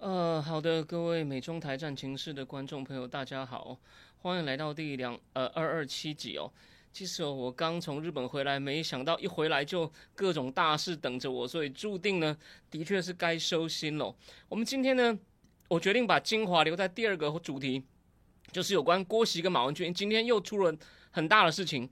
呃，好的，各位美中台战情室的观众朋友，大家好，欢迎来到第两呃二二七集哦。其实哦，我刚从日本回来，没想到一回来就各种大事等着我，所以注定呢，的确是该收心喽。我们今天呢，我决定把精华留在第二个主题，就是有关郭席跟马文君。今天又出了很大的事情，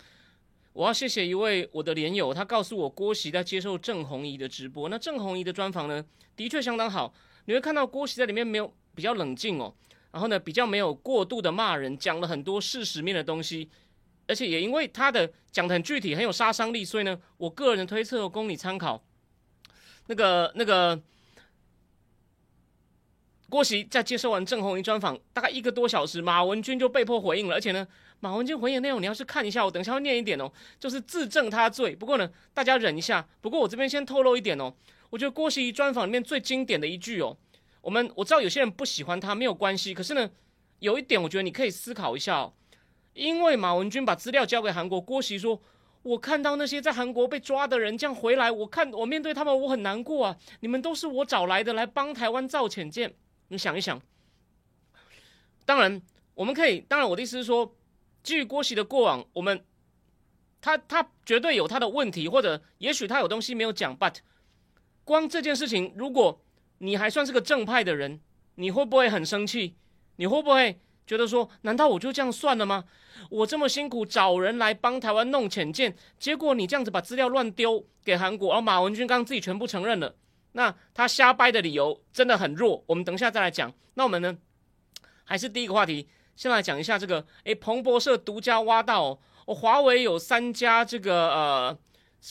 我要谢谢一位我的连友，他告诉我郭席在接受郑红怡的直播。那郑红怡的专访呢，的确相当好。你会看到郭席在里面没有比较冷静哦，然后呢比较没有过度的骂人，讲了很多事实面的东西，而且也因为他的讲的很具体，很有杀伤力，所以呢，我个人的推测供你参考。那个那个郭席在接受完郑红怡专访，大概一个多小时，马文君就被迫回应了，而且呢，马文君回应内容你要是看一下，我等一下会念一点哦，就是自证他罪。不过呢，大家忍一下。不过我这边先透露一点哦。我觉得郭熙专访里面最经典的一句哦，我们我知道有些人不喜欢他没有关系，可是呢，有一点我觉得你可以思考一下哦，因为马文君把资料交给韩国，郭熙说，我看到那些在韩国被抓的人这样回来，我看我面对他们我很难过啊，你们都是我找来的来帮台湾造潜舰，你想一想，当然我们可以，当然我的意思是说，基于郭熙的过往，我们他他绝对有他的问题，或者也许他有东西没有讲，but。光这件事情，如果你还算是个正派的人，你会不会很生气？你会不会觉得说，难道我就这样算了吗？我这么辛苦找人来帮台湾弄潜舰，结果你这样子把资料乱丢给韩国，而马文君刚刚自己全部承认了，那他瞎掰的理由真的很弱。我们等一下再来讲。那我们呢，还是第一个话题，先来讲一下这个。诶，彭博社独家挖到，哦，华为有三家这个呃，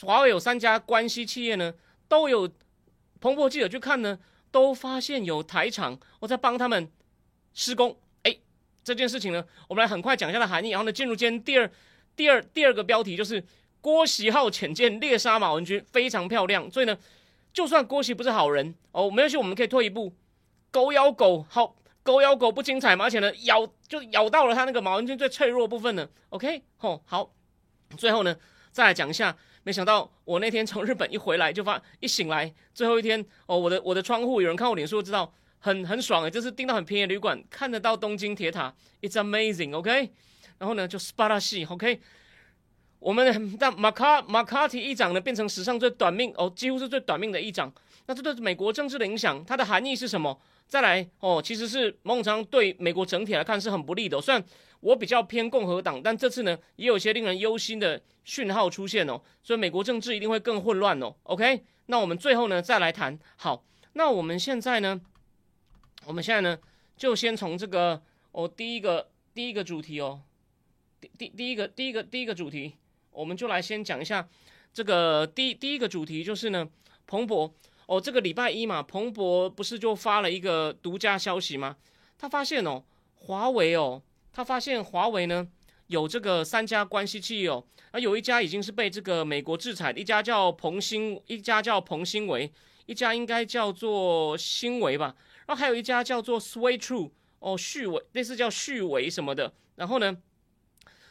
华为有三家关系企业呢，都有。彭博记者去看呢，都发现有台厂我在帮他们施工。哎，这件事情呢，我们来很快讲一下的含义。然后呢，进入今天第二、第二、第二个标题就是郭喜号潜舰猎杀马文君，非常漂亮。所以呢，就算郭喜不是好人哦，没关系，我们可以退一步。狗咬狗，好，狗咬狗不精彩吗？而且呢，咬就咬到了他那个马文君最脆弱部分呢。OK，吼，好，最后呢，再来讲一下。没想到我那天从日本一回来就发一醒来最后一天哦，我的我的窗户有人看我脸书知道很很爽诶，就是订到很便宜的旅馆，看得到东京铁塔，It's amazing，OK。然后呢就 Sparashi，OK。我们但马卡马卡提议长呢变成史上最短命哦，几乎是最短命的议长。那这对美国政治的影响，它的含义是什么？再来哦，其实是孟常对美国整体来看是很不利的，虽然。我比较偏共和党，但这次呢，也有些令人忧心的讯号出现哦，所以美国政治一定会更混乱哦。OK，那我们最后呢，再来谈。好，那我们现在呢，我们现在呢，就先从这个哦，第一个第一个主题哦，第第第一个第一个第一个主题，我们就来先讲一下这个第第一个主题就是呢，彭博哦，这个礼拜一嘛，彭博不是就发了一个独家消息吗？他发现哦，华为哦。他发现华为呢有这个三家关系企业哦，而有一家已经是被这个美国制裁，一家叫鹏兴，一家叫鹏兴维，一家应该叫做新维吧，然后还有一家叫做 Sway True 哦，旭维类似叫旭维什么的。然后呢，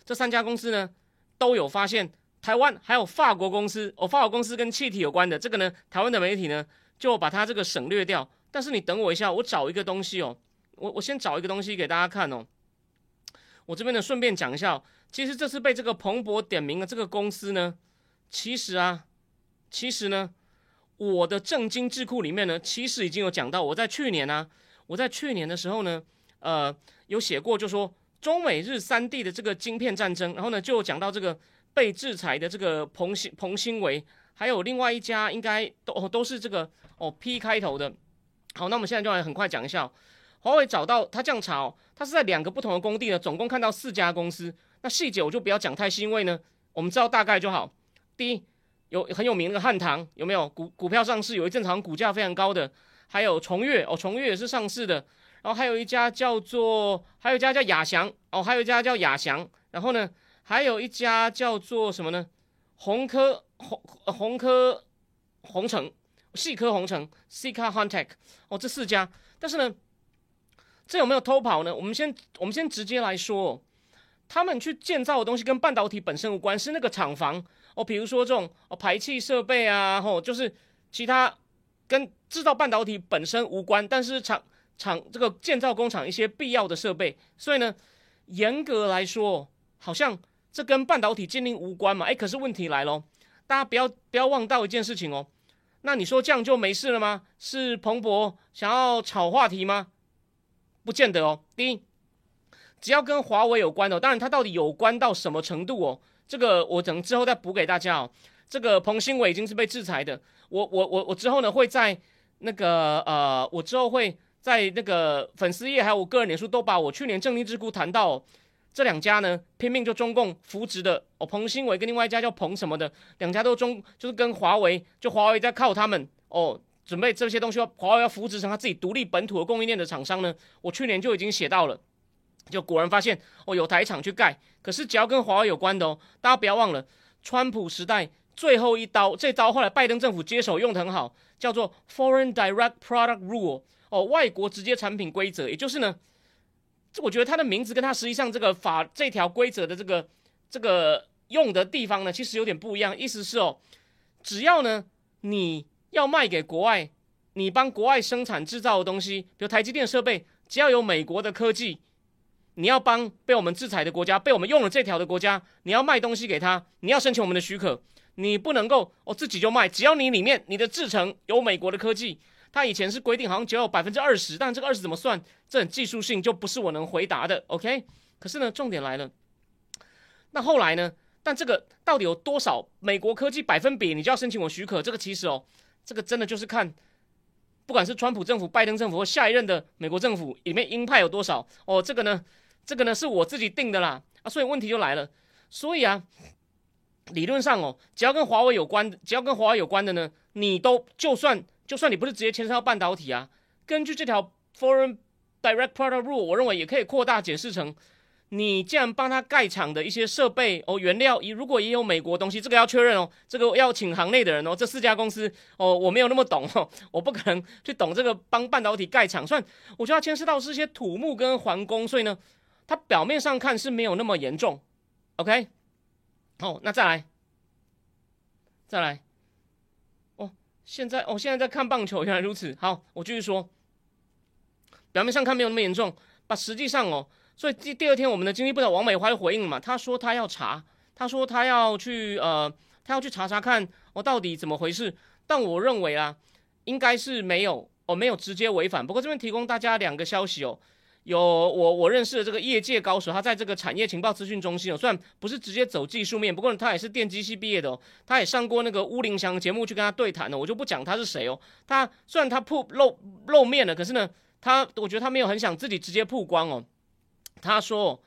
这三家公司呢都有发现台湾还有法国公司哦，法国公司跟气体有关的这个呢，台湾的媒体呢就把它这个省略掉。但是你等我一下，我找一个东西哦，我我先找一个东西给大家看哦。我这边呢，顺便讲一下，其实这次被这个彭博点名的这个公司呢，其实啊，其实呢，我的正经智库里面呢，其实已经有讲到，我在去年呢，我在去年的时候呢，呃，有写过，就说中美日三地的这个晶片战争，然后呢，就讲到这个被制裁的这个彭新彭新维，还有另外一家应该都都是这个哦 P 开头的。好，那我们现在就来很快讲一下。华为找到他这样查，他是在两个不同的工地呢，总共看到四家公司。那细节我就不要讲太细，因为呢，我们知道大概就好。第一，有很有名的汉唐，有没有股股票上市？有一阵好像股价非常高的，还有重越哦，重越也是上市的。然后还有一家叫做，还有一家叫亚翔哦，还有一家叫亚翔，然后呢，还有一家叫做什么呢？红科红红科红城，细科红城 s i k a h u n t e c 哦，这四家，但是呢，这有没有偷跑呢？我们先我们先直接来说，他们去建造的东西跟半导体本身无关，是那个厂房哦，比如说这种哦排气设备啊，吼，就是其他跟制造半导体本身无关，但是厂。厂这个建造工厂一些必要的设备，所以呢，严格来说，好像这跟半导体禁令无关嘛？哎，可是问题来了，大家不要不要忘到一件事情哦。那你说这样就没事了吗？是彭博想要炒话题吗？不见得哦。第一，只要跟华为有关的，当然它到底有关到什么程度哦？这个我等之后再补给大家哦。这个彭新伟已经是被制裁的，我我我我之后呢会在那个呃，我之后会。在那个粉丝页还有我个人脸书都把我去年正定智库谈到这两家呢，拼命就中共扶植的哦，彭新伟跟另外一家叫彭什么的，两家都中就是跟华为，就华为在靠他们哦，准备这些东西，华为要扶植成他自己独立本土的供应链的厂商呢。我去年就已经写到了，就果然发现哦，有台厂去盖，可是只要跟华为有关的哦，大家不要忘了，川普时代最后一刀，这刀后来拜登政府接手用的很好，叫做 Foreign Direct Product Rule。哦，外国直接产品规则，也就是呢，我觉得它的名字跟它实际上这个法这条规则的这个这个用的地方呢，其实有点不一样。意思是哦，只要呢你要卖给国外，你帮国外生产制造的东西，比如台积电设备，只要有美国的科技，你要帮被我们制裁的国家，被我们用了这条的国家，你要卖东西给他，你要申请我们的许可，你不能够哦自己就卖，只要你里面你的制成有美国的科技。他以前是规定好像只有百分之二十，但这个二十怎么算？这很技术性，就不是我能回答的。OK，可是呢，重点来了，那后来呢？但这个到底有多少美国科技百分比？你就要申请我许可。这个其实哦，这个真的就是看，不管是川普政府、拜登政府或下一任的美国政府里面鹰派有多少哦。这个呢，这个呢是我自己定的啦啊。所以问题就来了，所以啊，理论上哦，只要跟华为有关，只要跟华为有关的呢，你都就算。就算你不是直接牵涉到半导体啊，根据这条 Foreign Direct Product Rule，我认为也可以扩大解释成，你既然帮他盖厂的一些设备哦，原料，如果也有美国东西，这个要确认哦，这个要请行内的人哦，这四家公司哦，我没有那么懂哦，我不可能去懂这个帮半导体盖厂，算我觉得牵涉到是些土木跟环工，所以呢，它表面上看是没有那么严重，OK，好，那再来，再来。现在哦，现在在看棒球，原来如此。好，我继续说。表面上看没有那么严重，把实际上哦，所以第第二天，我们的经济部长王美花就回应了嘛，他说他要查，他说他要去呃，他要去查查看哦，到底怎么回事。但我认为啊，应该是没有哦，没有直接违反。不过这边提供大家两个消息哦。有我我认识的这个业界高手，他在这个产业情报资讯中心哦，虽然不是直接走技术面，不过他也是电机系毕业的哦，他也上过那个乌林祥节目去跟他对谈的，我就不讲他是谁哦。他虽然他曝露露面了，可是呢，他我觉得他没有很想自己直接曝光哦。他说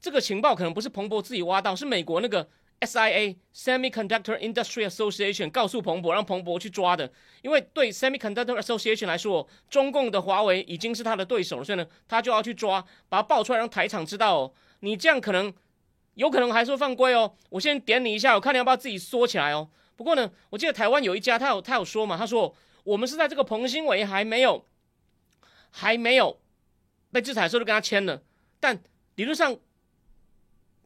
这个情报可能不是彭博自己挖到，是美国那个。SIA Semiconductor Industry Association 告诉彭博，让彭博去抓的，因为对 Semiconductor Association 来说，中共的华为已经是他的对手了，所以呢，他就要去抓，把它爆出来，让台厂知道哦。你这样可能有可能还是会犯规哦。我先点你一下，我看你要不要自己缩起来哦。不过呢，我记得台湾有一家，他有他有说嘛，他说我们是在这个彭新伟还没有还没有被制裁的时候就跟他签了，但理论上，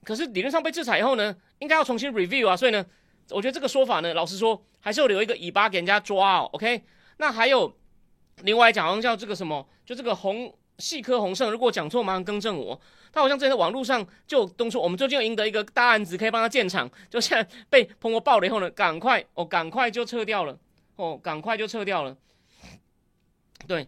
可是理论上被制裁以后呢？应该要重新 review 啊，所以呢，我觉得这个说法呢，老实说，还是要留一个尾巴给人家抓哦。OK，那还有另外讲，好像叫这个什么，就这个红细科红胜，如果讲错，马上更正我。他好像之前在网络上就东说，我们最近要赢得一个大案子，可以帮他建厂，就现在被彭博爆了以后呢，赶快哦，赶快就撤掉了哦，赶快就撤掉了。对，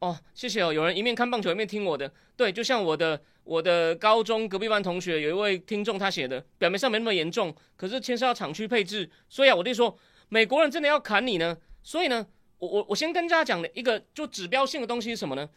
哦，谢谢哦，有人一面看棒球一面听我的，对，就像我的。我的高中隔壁班同学有一位听众，他写的表面上没那么严重，可是牵涉到厂区配置，所以啊，我就说美国人真的要砍你呢。所以呢，我我我先跟大家讲的一个就指标性的东西是什么呢？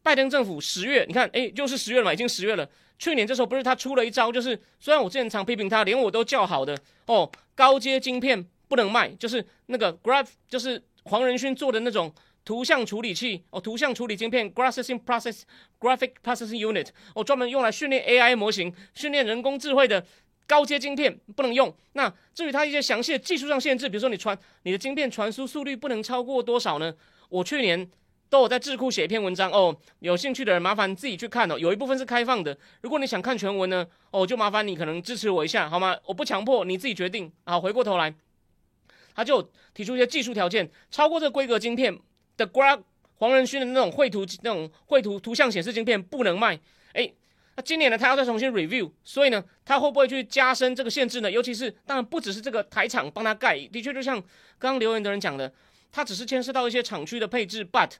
拜登政府十月，你看，哎，就是十月了嘛，已经十月了。去年这时候不是他出了一招，就是虽然我之前常批评他，连我都叫好的哦，高阶晶片不能卖，就是那个 Graph，就是黄仁勋做的那种图像处理器哦，图像处理晶片 （Processing Process Graphic Processing Unit） 哦，专门用来训练 AI 模型、训练人工智慧的高阶晶片不能用。那至于它一些详细的技术上限制，比如说你传你的晶片传输速率不能超过多少呢？我去年都有在智库写一篇文章哦，有兴趣的人麻烦自己去看哦，有一部分是开放的。如果你想看全文呢，哦，就麻烦你可能支持我一下好吗？我不强迫，你自己决定。好，回过头来，他就提出一些技术条件，超过这个规格晶片。的 Gra 黄仁勋的那种绘图那种绘图图像显示镜片不能卖，哎，那今年呢他要再重新 review，所以呢他会不会去加深这个限制呢？尤其是当然不只是这个台厂帮他盖，的确就像刚刚留言的人讲的，他只是牵涉到一些厂区的配置，but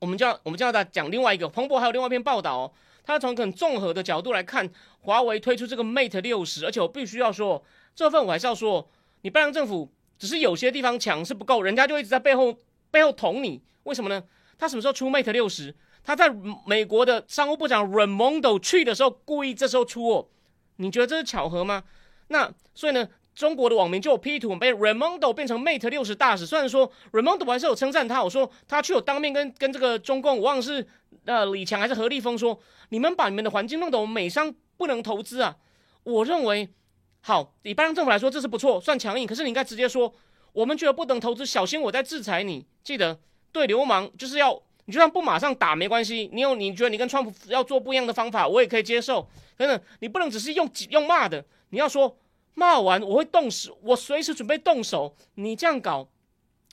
我们就要我们就要再讲另外一个，彭博还有另外一篇报道，哦，他从很综合的角度来看华为推出这个 Mate 六十，而且我必须要说这份我还是要说，你拜登政府只是有些地方强是不够，人家就一直在背后。背后捅你，为什么呢？他什么时候出 Mate 六十？他在美国的商务部长 Raimondo 去的时候，故意这时候出哦。你觉得这是巧合吗？那所以呢，中国的网民就有 P 图被 Raimondo 变成 Mate 六十大使。虽然说 Raimondo 还是有称赞他，我说他去有当面跟跟这个中共，我忘了是呃李强还是何立峰说，你们把你们的环境弄得我美商不能投资啊。我认为好，以拜登政府来说这是不错，算强硬。可是你应该直接说。我们觉得不能投资，小心我在制裁你。记得对流氓就是要，你就算不马上打没关系，你有你觉得你跟川普要做不一样的方法，我也可以接受。等等，你不能只是用用骂的，你要说骂完我会动手，我随时准备动手。你这样搞，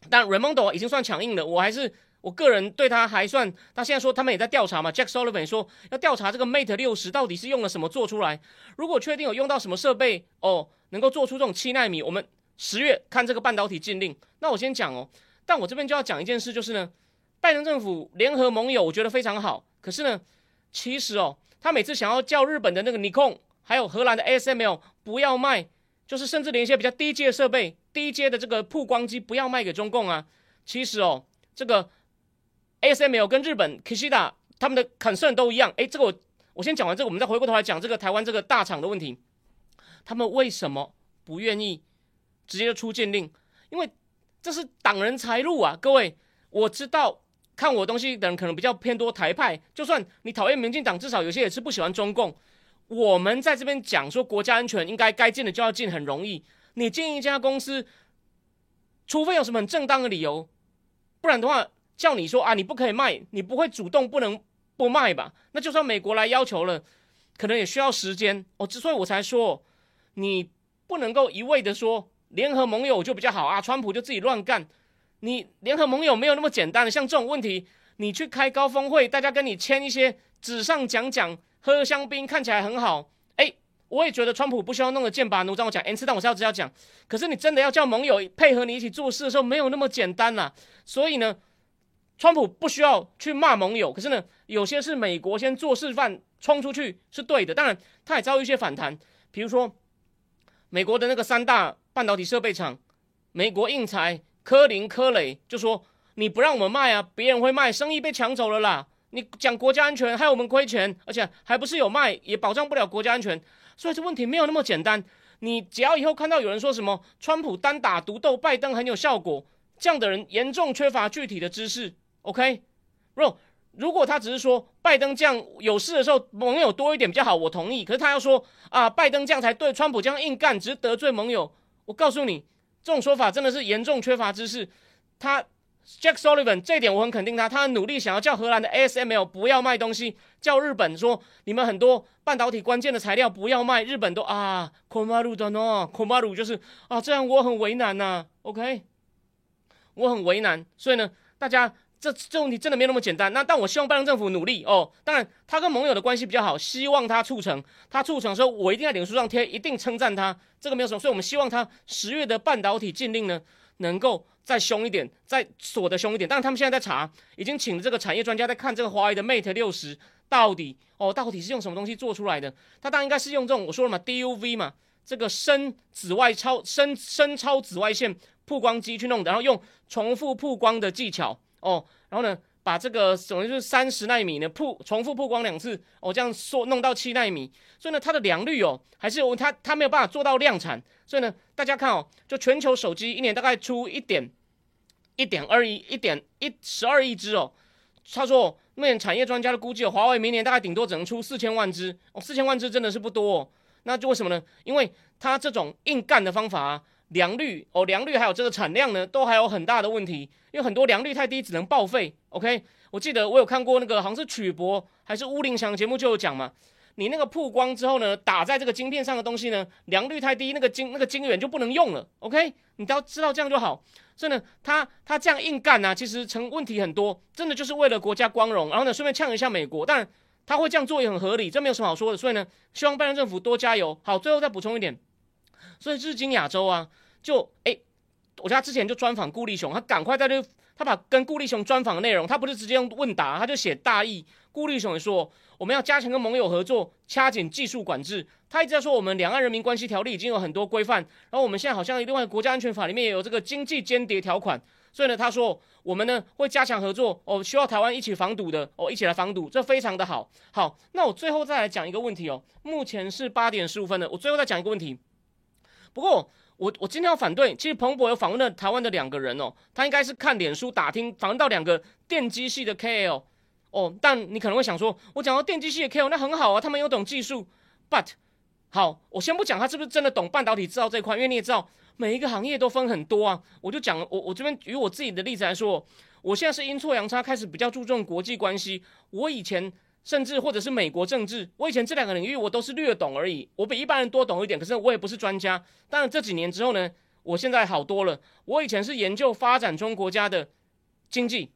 但 Raimondo 已经算强硬了，我还是我个人对他还算。他现在说他们也在调查嘛，Jack Sullivan 说要调查这个 Mate 六十到底是用了什么做出来。如果确定有用到什么设备哦，能够做出这种七纳米，我们。十月看这个半导体禁令，那我先讲哦。但我这边就要讲一件事，就是呢，拜登政府联合盟友，我觉得非常好。可是呢，其实哦，他每次想要叫日本的那个尼控，还有荷兰的 ASML 不要卖，就是甚至连一些比较低阶的设备、低阶的这个曝光机不要卖给中共啊。其实哦，这个 ASML 跟日本 Kishida 他们的 concern 都一样。诶，这个我我先讲完这个，我们再回过头来讲这个台湾这个大厂的问题。他们为什么不愿意？直接就出禁令，因为这是挡人财路啊！各位，我知道看我东西的人可能比较偏多台派，就算你讨厌民进党，至少有些也是不喜欢中共。我们在这边讲说国家安全应该该进的就要进，很容易。你进一家公司，除非有什么很正当的理由，不然的话叫你说啊你不可以卖，你不会主动不能不卖吧？那就算美国来要求了，可能也需要时间。哦，之所以我才说你不能够一味的说。联合盟友就比较好啊，川普就自己乱干。你联合盟友没有那么简单的，像这种问题，你去开高峰会，大家跟你签一些纸上讲讲，喝香槟看起来很好。哎，我也觉得川普不需要弄得剑拔弩张。我讲 N 次，但我是要直接讲。可是你真的要叫盟友配合你一起做事的时候，没有那么简单呐。所以呢，川普不需要去骂盟友，可是呢，有些是美国先做示范，冲出去是对的。当然，他也遭遇一些反弹，比如说美国的那个三大。半导体设备厂，美国印材、科林、科磊就说：“你不让我们卖啊，别人会卖，生意被抢走了啦。你讲国家安全，害我们亏钱，而且还不是有卖，也保障不了国家安全。所以这问题没有那么简单。你只要以后看到有人说什么川普单打独斗，拜登很有效果，这样的人严重缺乏具体的知识。OK，若如果他只是说拜登这样有事的时候盟友多一点比较好，我同意。可是他要说啊，拜登这样才对，川普这样硬干只是得罪盟友。”我告诉你，这种说法真的是严重缺乏知识。他 Jack Sullivan 这一点我很肯定他，他很努力想要叫荷兰的 ASML 不要卖东西，叫日本说你们很多半导体关键的材料不要卖，日本都啊 Komaru 的呢，Komaru 就是啊，这样我很为难呐。OK，我很为难，所以呢，大家。这这问题真的没有那么简单。那但我希望拜登政府努力哦。当然，他跟盟友的关系比较好，希望他促成。他促成的时候，我一定在脸书上贴，一定称赞他。这个没有什么。所以我们希望他十月的半导体禁令呢，能够再凶一点，再锁的凶一点。但是他们现在在查，已经请了这个产业专家在看这个华为的 Mate 六十到底哦，到底是用什么东西做出来的？他当然应该是用这种我说了嘛，DUV 嘛，这个深紫外超深深超紫外线曝光机去弄的，然后用重复曝光的技巧。哦，然后呢，把这个等于是三十纳米呢，曝重复曝光两次，哦，这样说弄到七纳米，所以呢，它的良率哦，还是它它没有办法做到量产，所以呢，大家看哦，就全球手机一年大概出一点一点二亿，一点一十二亿只哦。他说，那产业专家的估计，华为明年大概顶多只能出四千万只哦，四千万只真的是不多哦。那就为什么呢？因为它这种硬干的方法啊，良率哦，良率还有这个产量呢，都还有很大的问题，因为很多良率太低，只能报废。OK，我记得我有看过那个好像是曲博还是乌林祥节目就有讲嘛。你那个曝光之后呢，打在这个晶片上的东西呢，良率太低，那个晶那个晶圆就不能用了。OK，你都要知道这样就好。所以呢，他他这样硬干呢，其实成问题很多，真的就是为了国家光荣。然后呢，顺便呛一下美国，但他会这样做也很合理，这没有什么好说的。所以呢，希望拜登政府多加油。好，最后再补充一点，所以日经亚洲啊，就哎，我家之前就专访顾立雄，他赶快在这，他把跟顾立雄专访的内容，他不是直接用问答，他就写大意。顾立雄也说。我们要加强跟盟友合作，掐紧技术管制。他一直在说，我们两岸人民关系条例已经有很多规范，然后我们现在好像另外国家安全法里面也有这个经济间谍条款。所以呢，他说我们呢会加强合作，哦，需要台湾一起防堵的，哦，一起来防堵，这非常的好。好，那我最后再来讲一个问题哦。目前是八点十五分了，我最后再讲一个问题。不过我我今天要反对，其实彭博有访问了台湾的两个人哦，他应该是看脸书打听访问到两个电机系的 KL。哦，但你可能会想说，我讲到电机系的 K L，那很好啊，他们有懂技术。But，好，我先不讲他是不是真的懂半导体制造这块，因为你也知道，每一个行业都分很多啊。我就讲，我我这边以我自己的例子来说，我现在是阴错阳差开始比较注重国际关系。我以前甚至或者是美国政治，我以前这两个领域我都是略懂而已，我比一般人多懂一点，可是我也不是专家。但这几年之后呢，我现在好多了。我以前是研究发展中国家的经济。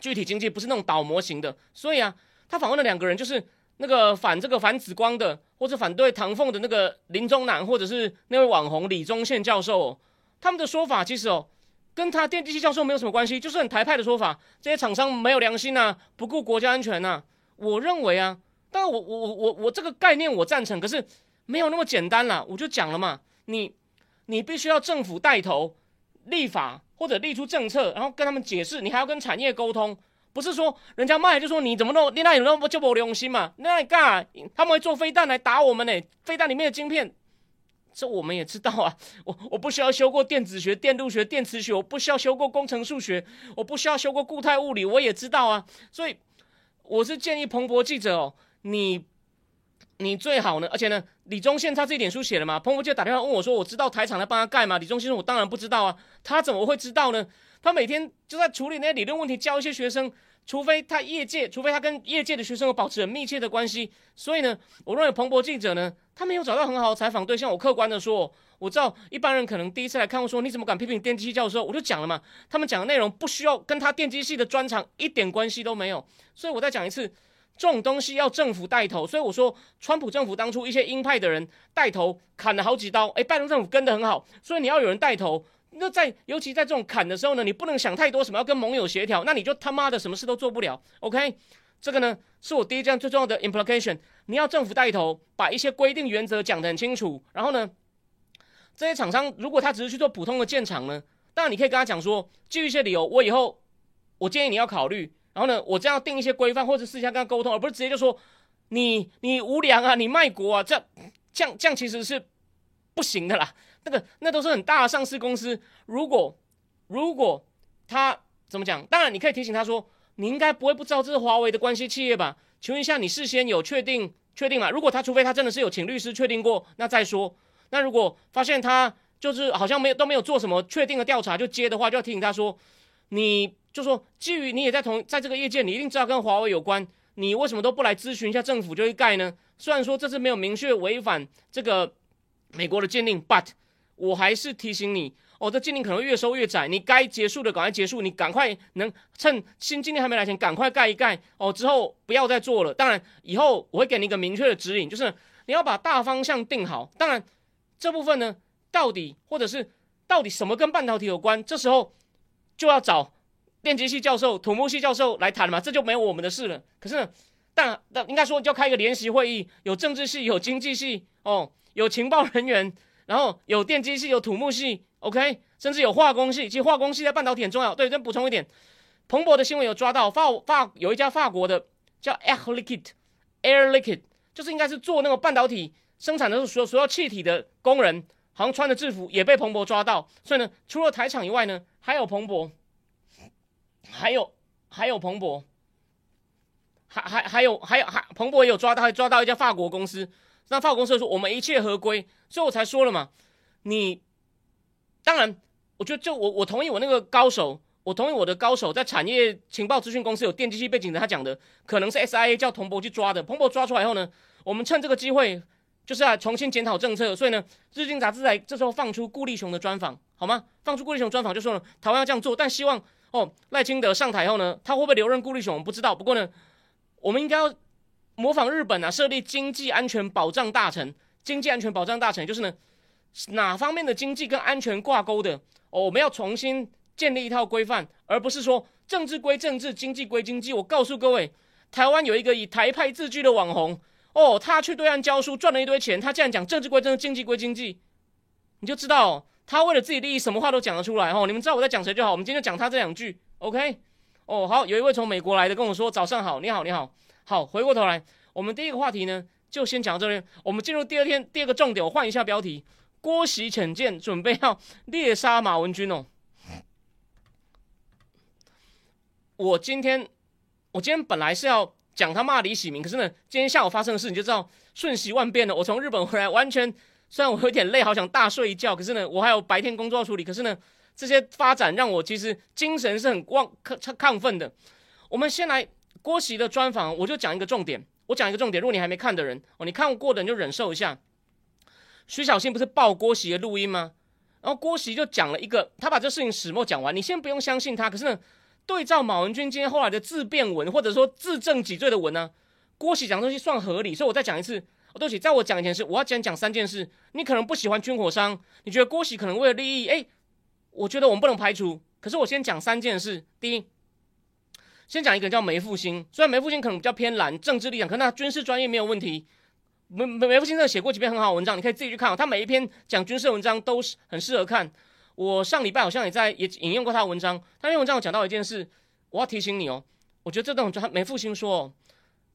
具体经济不是那种倒模型的，所以啊，他访问了两个人，就是那个反这个反紫光的，或者反对唐凤的那个林中南，或者是那位网红李宗宪教授，他们的说法其实哦，跟他电机系教授没有什么关系，就是很台派的说法。这些厂商没有良心呐，不顾国家安全呐。我认为啊，当然我我我我我这个概念我赞成，可是没有那么简单啦。我就讲了嘛，你你必须要政府带头立法。或者立出政策，然后跟他们解释，你还要跟产业沟通，不是说人家卖就说你怎么弄，你那有那么就不良心嘛？那你干？他们会做飞弹来打我们呢？飞弹里面的晶片，这我们也知道啊。我我不需要修过电子学、电路学、电磁学，我不需要修过工程数学，我不需要修过固态物理，我也知道啊。所以我是建议彭博记者哦，你。你最好呢，而且呢，李宗宪他这点书写了嘛？彭博就打电话问我说：“我知道台场来帮他盖吗？”李宗宪说：“我当然不知道啊，他怎么会知道呢？他每天就在处理那些理论问题，教一些学生，除非他业界，除非他跟业界的学生有保持很密切的关系。所以呢，我认为彭博记者呢，他没有找到很好的采访对象。我客观的说，我知道一般人可能第一次来看我说：“你怎么敢批评电机系教授？”我就讲了嘛，他们讲的内容不需要跟他电机系的专长一点关系都没有。所以我再讲一次。这种东西要政府带头，所以我说，川普政府当初一些鹰派的人带头砍了好几刀，哎，拜登政府跟得很好，所以你要有人带头。那在尤其在这种砍的时候呢，你不能想太多，什么要跟盟友协调，那你就他妈的什么事都做不了。OK，这个呢是我第一件最重要的 implication，你要政府带头，把一些规定原则讲得很清楚。然后呢，这些厂商如果他只是去做普通的建厂呢，当然你可以跟他讲说，基于一些理由，我以后我建议你要考虑。然后呢，我这样定一些规范，或者私下跟他沟通，而不是直接就说你你无良啊，你卖国啊，这这样这样其实是不行的啦。那个那都是很大的上市公司，如果如果他怎么讲，当然你可以提醒他说，你应该不会不知道这是华为的关系企业吧？请问一下，你事先有确定确定吗？如果他除非他真的是有请律师确定过，那再说。那如果发现他就是好像没有都没有做什么确定的调查就接的话，就要提醒他说你。就说基于你也在同在这个业界，你一定知道跟华为有关，你为什么都不来咨询一下政府就会盖呢？虽然说这是没有明确违反这个美国的禁令，but 我还是提醒你，哦，这禁令可能越收越窄，你该结束的赶快结束，你赶快能趁新禁令还没来前赶快盖一盖，哦，之后不要再做了。当然以后我会给你一个明确的指引，就是你要把大方向定好。当然这部分呢，到底或者是到底什么跟半导体有关，这时候就要找。电机系教授、土木系教授来谈嘛，这就没有我们的事了。可是，但但应该说就开一个联席会议，有政治系、有经济系哦，有情报人员，然后有电机系、有土木系，OK，甚至有化工系。其实化工系在半导体很重要。对，再补充一点，彭博的新闻有抓到法法有一家法国的叫 Air Liquid，Air Liquid 就是应该是做那个半导体生产的时候所有所有气体的工人，好像穿的制服也被彭博抓到。所以呢，除了台厂以外呢，还有彭博。还有还有彭博，还还还有还有还彭博也有抓到，还抓到一家法国公司，那法国公司说我们一切合规，所以我才说了嘛，你当然，我觉得就我我同意我那个高手，我同意我的高手在产业情报资讯公司有电机系背景的，他讲的可能是 SIA 叫彭博去抓的，彭博抓出来以后呢，我们趁这个机会就是要重新检讨政策，所以呢，日经杂志在这时候放出顾立雄的专访，好吗？放出顾立雄专访就说了，台湾要这样做，但希望哦赖清德上台后呢，他会不会留任顾立雄，我们不知道，不过呢。我们应该要模仿日本啊，设立经济安全保障大臣。经济安全保障大臣就是呢，哪方面的经济跟安全挂钩的哦，我们要重新建立一套规范，而不是说政治归政治，经济归经济。我告诉各位，台湾有一个以台派自居的网红哦，他去对岸教书赚了一堆钱，他竟然讲政治归政治，经济归经济，你就知道他为了自己利益，什么话都讲得出来哦。你们知道我在讲谁就好，我们今天就讲他这两句，OK。哦，好，有一位从美国来的跟我说：“早上好，你好，你好，好。”回过头来，我们第一个话题呢，就先讲到这边。我们进入第二天第二个重点，我换一下标题：郭喜浅见，准备要猎杀马文君哦。我今天，我今天本来是要讲他骂李喜明，可是呢，今天下午发生的事，你就知道瞬息万变了。我从日本回来，完全虽然我有点累，好想大睡一觉，可是呢，我还有白天工作要处理，可是呢。这些发展让我其实精神是很旺亢亢奋的。我们先来郭喜的专访，我就讲一个重点。我讲一个重点，如果你还没看的人哦，你看过的你就忍受一下。徐小新不是报郭喜的录音吗？然后郭喜就讲了一个，他把这事情始末讲完。你先不用相信他，可是呢，对照马文君今天后来的自辩文，或者说自证己罪的文呢，郭喜讲的东西算合理。所以我再讲一次，哦，对不起，在我讲以前是我要讲讲三件事。你可能不喜欢军火商，你觉得郭喜可能为了利益，哎。我觉得我们不能排除，可是我先讲三件事。第一，先讲一个叫梅复兴，虽然梅复兴可能比较偏蓝，政治立场，可是他军事专业没有问题。梅梅梅复兴真的写过几篇很好的文章，你可以自己去看哦。他每一篇讲军事文章都是很适合看。我上礼拜好像也在也引用过他的文章，他那篇文章有讲到一件事，我要提醒你哦。我觉得这种梅复兴说，哦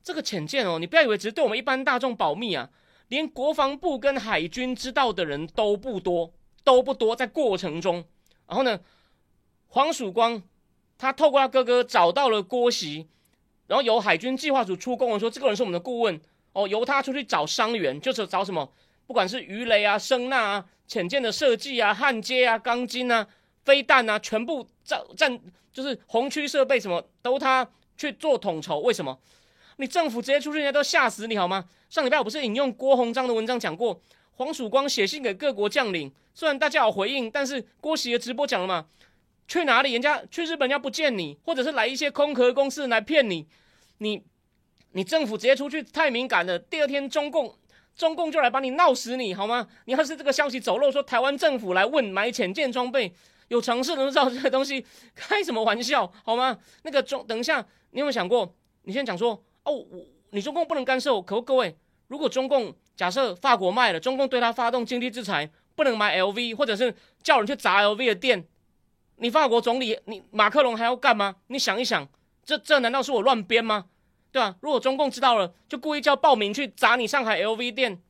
这个浅见哦，你不要以为只是对我们一般大众保密啊，连国防部跟海军知道的人都不多，都不多，在过程中。然后呢，黄曙光他透过他哥哥找到了郭席，然后由海军计划组出公文说这个人是我们的顾问哦，由他出去找伤员，就是找什么，不管是鱼雷啊、声呐啊、潜舰的设计啊、焊接啊、钢筋啊、飞弹啊，全部战战就是红区设备什么都他去做统筹。为什么？你政府直接出去，人家都吓死你好吗？上礼拜我不是引用郭鸿章的文章讲过，黄曙光写信给各国将领。虽然大家有回应，但是郭喜的直播讲了嘛？去哪里？人家去日本，人家不见你，或者是来一些空壳公司来骗你，你你政府直接出去太敏感了。第二天中共中共就来把你闹死你好吗？你要是这个消息走漏，说台湾政府来问买潜舰装备，有尝试能知道这个东西开什么玩笑好吗？那个中等一下，你有没有想过？你先讲说哦，我你中共不能干涉，可不各位？如果中共假设法国卖了，中共对他发动经济制裁。不能买 LV，或者是叫人去砸 LV 的店，你法国总理，你马克龙还要干吗？你想一想，这这难道是我乱编吗？对吧？如果中共知道了，就故意叫报名去砸你上海 LV 店，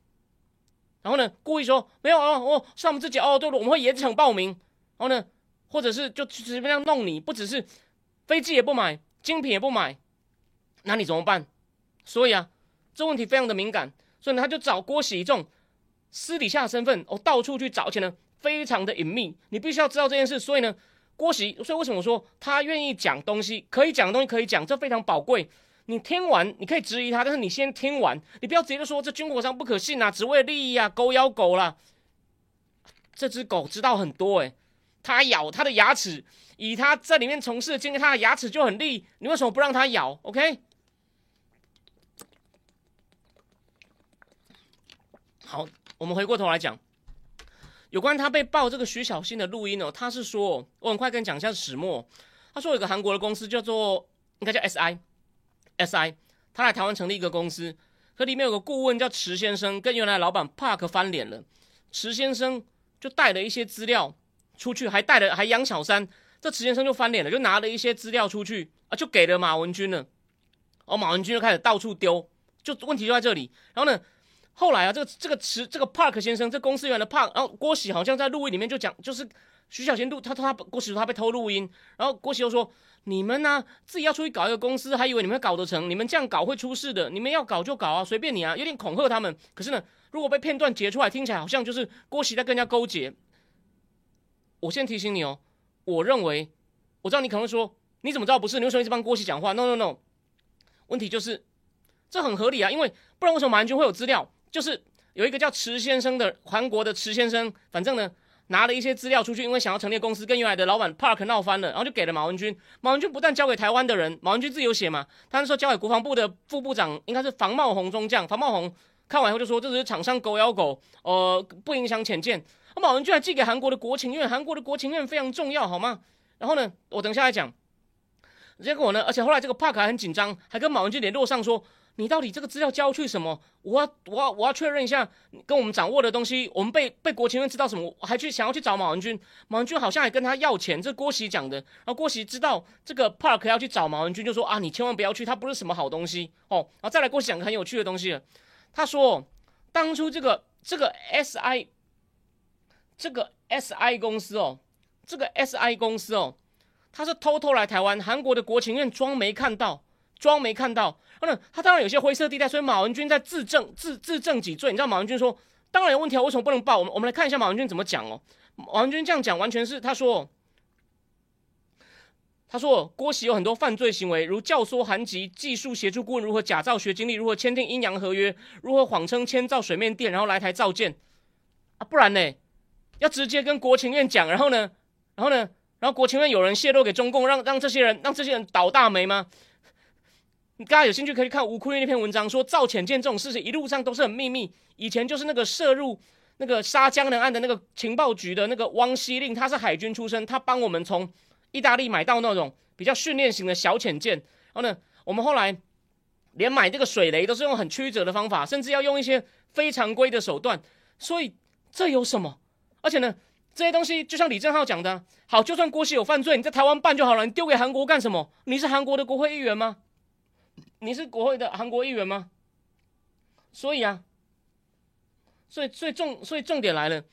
然后呢，故意说没有哦，哦，是我们自己哦，对了，我们会严惩报名，然后呢，或者是就随便样弄你，不只是飞机也不买，精品也不买，那你怎么办？所以啊，这问题非常的敏感，所以呢，他就找郭喜这种。私底下身份哦，到处去找，而且呢，非常的隐秘，你必须要知道这件事。所以呢，郭喜，所以为什么说他愿意讲东西，可以讲的东西可以讲，这非常宝贵。你听完，你可以质疑他，但是你先听完，你不要直接就说这军火商不可信啊，只为利益啊，狗咬狗啦。这只狗知道很多诶，它咬它的牙齿，以它在里面从事的经验，它的牙齿就很利，你为什么不让它咬？OK？好。我们回过头来讲，有关他被爆这个徐小新的录音哦，他是说，我很快跟你讲一下始末。他说有个韩国的公司叫做，应该叫 SI，SI，他来台湾成立一个公司，可里面有个顾问叫池先生，跟原来老板 Park 翻脸了。池先生就带了一些资料出去，还带了还养小三，这池先生就翻脸了，就拿了一些资料出去啊，就给了马文君了。哦，马文君就开始到处丢，就问题就在这里。然后呢？后来啊，这个这个词这个 Park 先生，这公司员的 Park，然后郭喜好像在录音里面就讲，就是徐小贤录他他郭喜说他被偷录音，然后郭喜又说你们呢自己要出去搞一个公司，还以为你们会搞得成，你们这样搞会出事的，你们要搞就搞啊，随便你啊，有点恐吓他们。可是呢，如果被片段截出来，听起来好像就是郭喜在跟人家勾结。我先提醒你哦，我认为我知道你可能会说你怎么知道不是？你为什么一直帮郭喜讲话？No No No，问题就是这很合理啊，因为不然为什么马文君会有资料？就是有一个叫池先生的韩国的池先生，反正呢拿了一些资料出去，因为想要成立公司，跟原来的老板 Park 闹翻了，然后就给了马文君。马文君不但交给台湾的人，马文君自己有写嘛，他是说交给国防部的副部长，应该是房茂宏中将。房茂宏看完以后就说这只是厂商狗咬狗，呃，不影响潜舰。马文君还寄给韩国的国情院，韩国的国情院非常重要，好吗？然后呢，我等下来讲。结果呢，而且后来这个 Park 还很紧张，还跟马文君联络上说。你到底这个资料交去什么？我要我要我要确认一下，跟我们掌握的东西，我们被被国情院知道什么？还去想要去找马文君，马文君好像还跟他要钱，这郭喜讲的。然后郭喜知道这个 Park 要去找马文君，就说啊，你千万不要去，他不是什么好东西哦。然后再来郭喜讲个很有趣的东西了，他说当初这个这个 SI 这个 SI 公司哦，这个 SI 公司哦，他是偷偷来台湾，韩国的国情院装没看到。装没看到，那他当然有些灰色地带，所以马文君在自证自自证己罪。你知道马文君说，当然有问题啊，为什么不能报？我们我们来看一下马文君怎么讲哦。马文君这样讲，完全是他说，他说郭喜有很多犯罪行为，如教唆韩籍技术协助顾问如何假造学经历，如何签订阴阳合约，如何谎称签造水面店，然后来台造舰啊，不然呢，要直接跟国情院讲，然后呢，然后呢，然后国情院有人泄露给中共，让让这些人让这些人倒大霉吗？大家有兴趣可以看吴坤玉那篇文章，说造潜舰这种事情一路上都是很秘密。以前就是那个涉入那个杀江南岸的那个情报局的那个汪希令，他是海军出身，他帮我们从意大利买到那种比较训练型的小潜舰。然后呢，我们后来连买这个水雷都是用很曲折的方法，甚至要用一些非常规的手段。所以这有什么？而且呢，这些东西就像李正浩讲的，好，就算郭熙有犯罪，你在台湾办就好了，你丢给韩国干什么？你是韩国的国会议员吗？你是国会的韩国议员吗？所以啊，所以所以重所以重点来了。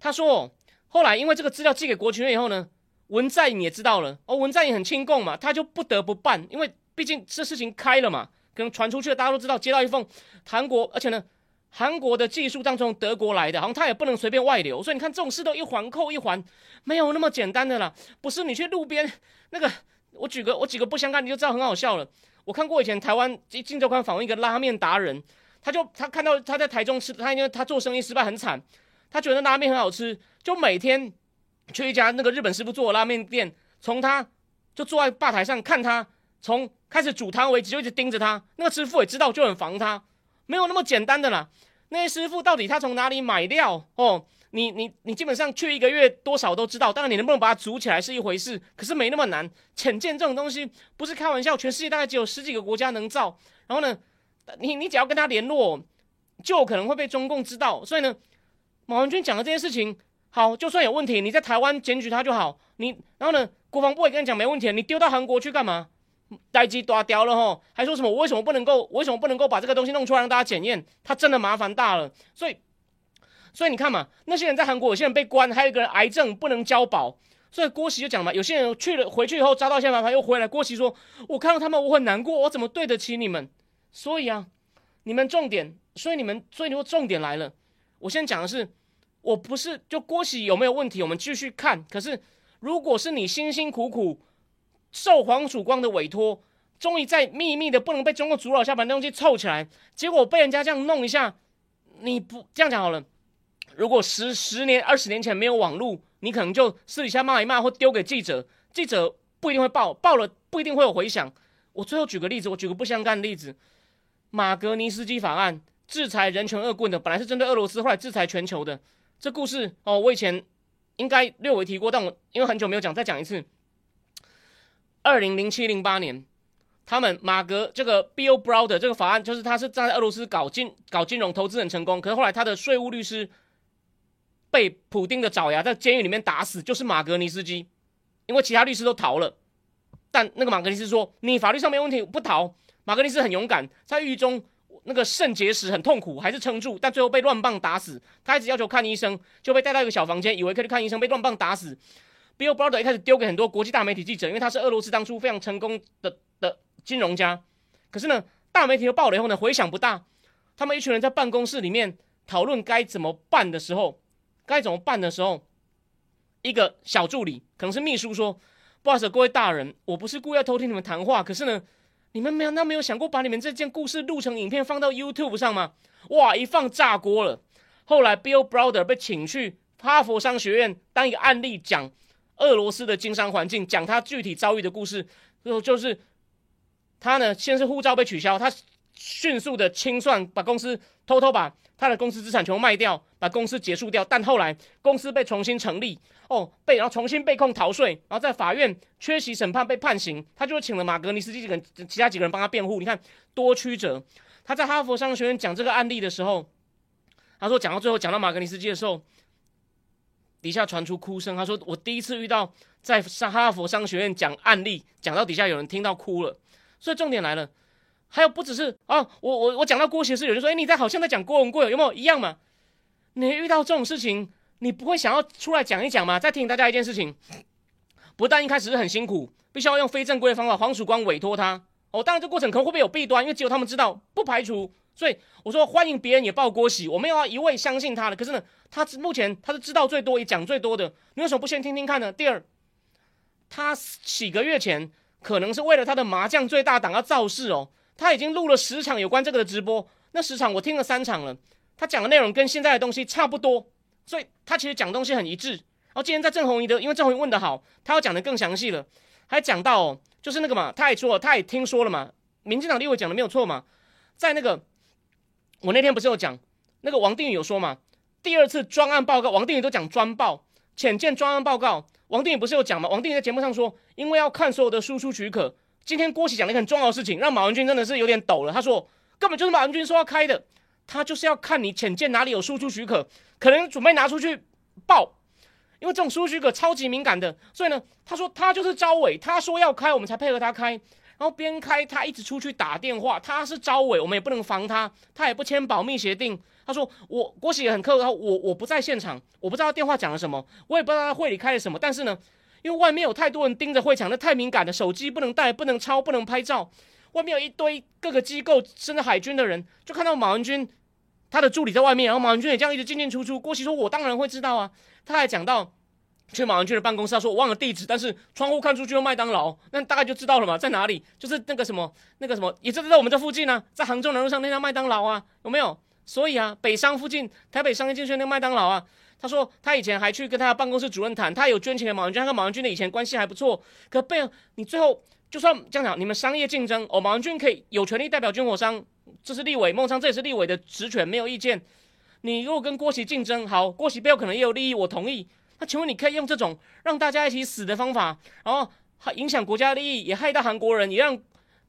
他说，后来因为这个资料寄给国情院以后呢，文在寅也知道了，哦，文在寅很亲共嘛，他就不得不办，因为毕竟这事情开了嘛，可能传出去了，大家都知道，接到一封韩国，而且呢，韩国的技术当中德国来的，好像他也不能随便外流，所以你看这种事都一环扣一环，没有那么简单的啦，不是你去路边那个，我举个我举个不相干，你就知道很好笑了。我看过以前台湾《金周刊》访问一个拉面达人，他就他看到他在台中吃，他因为他做生意失败很惨，他觉得拉面很好吃，就每天去一家那个日本师傅做的拉面店，从他就坐在吧台上看他从开始煮汤为止，就一直盯着他。那个师傅也知道，就很防他，没有那么简单的啦。那些师傅到底他从哪里买料哦？你你你基本上去一个月多少都知道，当然你能不能把它组起来是一回事，可是没那么难。潜舰这种东西不是开玩笑，全世界大概只有十几个国家能造。然后呢，你你只要跟他联络，就可能会被中共知道。所以呢，马文君讲的这件事情，好，就算有问题，你在台湾检举他就好。你然后呢，国防部也跟你讲没问题，你丢到韩国去干嘛？待机抓掉了吼，还说什么我为什么不能够，为什么不能够把这个东西弄出来让大家检验？他真的麻烦大了，所以。所以你看嘛，那些人在韩国，有些人被关，还有一个人癌症不能交保。所以郭喜就讲嘛，有些人去了回去以后遭到一些麻烦又回来。郭喜说：“我看到他们，我很难过，我怎么对得起你们？”所以啊，你们重点，所以你们，所以你说重点来了。我先讲的是，我不是就郭喜有没有问题，我们继续看。可是如果是你辛辛苦苦受黄曙光的委托，终于在秘密的不能被中国阻扰下把那东西凑起来，结果被人家这样弄一下，你不这样讲好了。如果十十年、二十年前没有网络，你可能就私底下骂一骂，或丢给记者，记者不一定会报，报了不一定会有回响。我最后举个例子，我举个不相干的例子：马格尼斯基法案制裁人权恶棍的，本来是针对俄罗斯，后来制裁全球的。这故事哦，我以前应该略微提过，但我因为很久没有讲，再讲一次。二零零七零八年，他们马格这个 Bill Browder 这个法案，就是他是站在俄罗斯搞金搞金融投资很成功，可是后来他的税务律师。被普丁的爪牙在监狱里面打死，就是马格尼斯基，因为其他律师都逃了，但那个马格尼斯说：“你法律上没问题，不逃。”马格尼斯很勇敢，在狱中那个肾结石很痛苦，还是撑住，但最后被乱棒打死。他一直要求看医生，就被带到一个小房间，以为可以看医生，被乱棒打死。Bill Brother 一开始丢给很多国际大媒体记者，因为他是俄罗斯当初非常成功的的金融家。可是呢，大媒体又报了以后呢，回响不大。他们一群人在办公室里面讨论该怎么办的时候，该怎么办的时候，一个小助理可能是秘书说：“不好意思，各位大人，我不是故意要偷听你们谈话，可是呢。”你们没有那没有想过把你们这件故事录成影片放到 YouTube 上吗？哇，一放炸锅了。后来 Bill Browder 被请去哈佛商学院当一个案例，讲俄罗斯的经商环境，讲他具体遭遇的故事。就就是他呢，先是护照被取消，他迅速的清算，把公司偷偷把他的公司资产全部卖掉，把公司结束掉。但后来公司被重新成立。哦，被然后重新被控逃税，然后在法院缺席审判被判刑，他就请了马格尼斯基几个人，其他几个人帮他辩护。你看多曲折。他在哈佛商学院讲这个案例的时候，他说讲到最后讲到马格尼斯基的时候，底下传出哭声。他说我第一次遇到在上哈佛商学院讲案例，讲到底下有人听到哭了。所以重点来了，还有不只是啊，我我我讲到郭学士，有人说哎你在好像在讲郭文贵，有没有一样嘛？你遇到这种事情。你不会想要出来讲一讲吗？再提醒大家一件事情，不但一开始是很辛苦，必须要用非正规的方法。黄曙光委托他，哦，当然这过程可能会不会有弊端，因为只有他们知道，不排除。所以我说欢迎别人也报郭喜，我们要一味相信他的。可是呢，他目前他是知道最多也讲最多的，你为什么不先听听看呢？第二，他几个月前可能是为了他的麻将最大档要造势哦，他已经录了十场有关这个的直播，那十场我听了三场了，他讲的内容跟现在的东西差不多。所以他其实讲东西很一致。然后今天在郑红怡的，因为郑红怡问的好，他要讲的更详细了，还讲到哦，就是那个嘛，他也说，他也听说了嘛，民进党立委讲的没有错嘛，在那个我那天不是有讲，那个王定宇有说嘛，第二次专案报告，王定宇都讲专报，浅见专案报告，王定宇不是有讲吗？王定宇在节目上说，因为要看所有的输出许可。今天郭喜讲了一个很重要的事情，让马文君真的是有点抖了。他说，根本就是马文君说要开的。他就是要看你浅见哪里有输出许可，可能准备拿出去报，因为这种输出许可超级敏感的，所以呢，他说他就是招委，他说要开，我们才配合他开，然后边开他一直出去打电话，他是招委，我们也不能防他，他也不签保密协定。他说我郭喜也很客套，我我不在现场，我不知道电话讲了什么，我也不知道他会里开了什么，但是呢，因为外面有太多人盯着会场，那太敏感的，手机不能带，不能抄，不能拍照。外面有一堆各个机构，甚至海军的人，就看到马文君他的助理在外面，然后马文君也这样一直进进出出。郭喜说：“我当然会知道啊。”他还讲到去马文君的办公室，他说：“我忘了地址，但是窗户看出去有麦当劳，那大概就知道了嘛，在哪里？就是那个什么，那个什么，也就是在我们这附近呢，在杭州南路上那家麦当劳啊，有没有？所以啊，北商附近，台北商业进去那个麦当劳啊。他说他以前还去跟他的办公室主任谈，他有捐钱给马文君，他跟马文君的以前关系还不错。可被你最后。”就算这样讲，你们商业竞争，哦，马文君可以有权利代表军火商，这是立委，孟昌这也是立委的职权，没有意见。你如果跟郭喜竞争，好，郭喜背后可能也有利益，我同意。那请问你可以用这种让大家一起死的方法，然后还影响国家利益，也害到韩国人，也让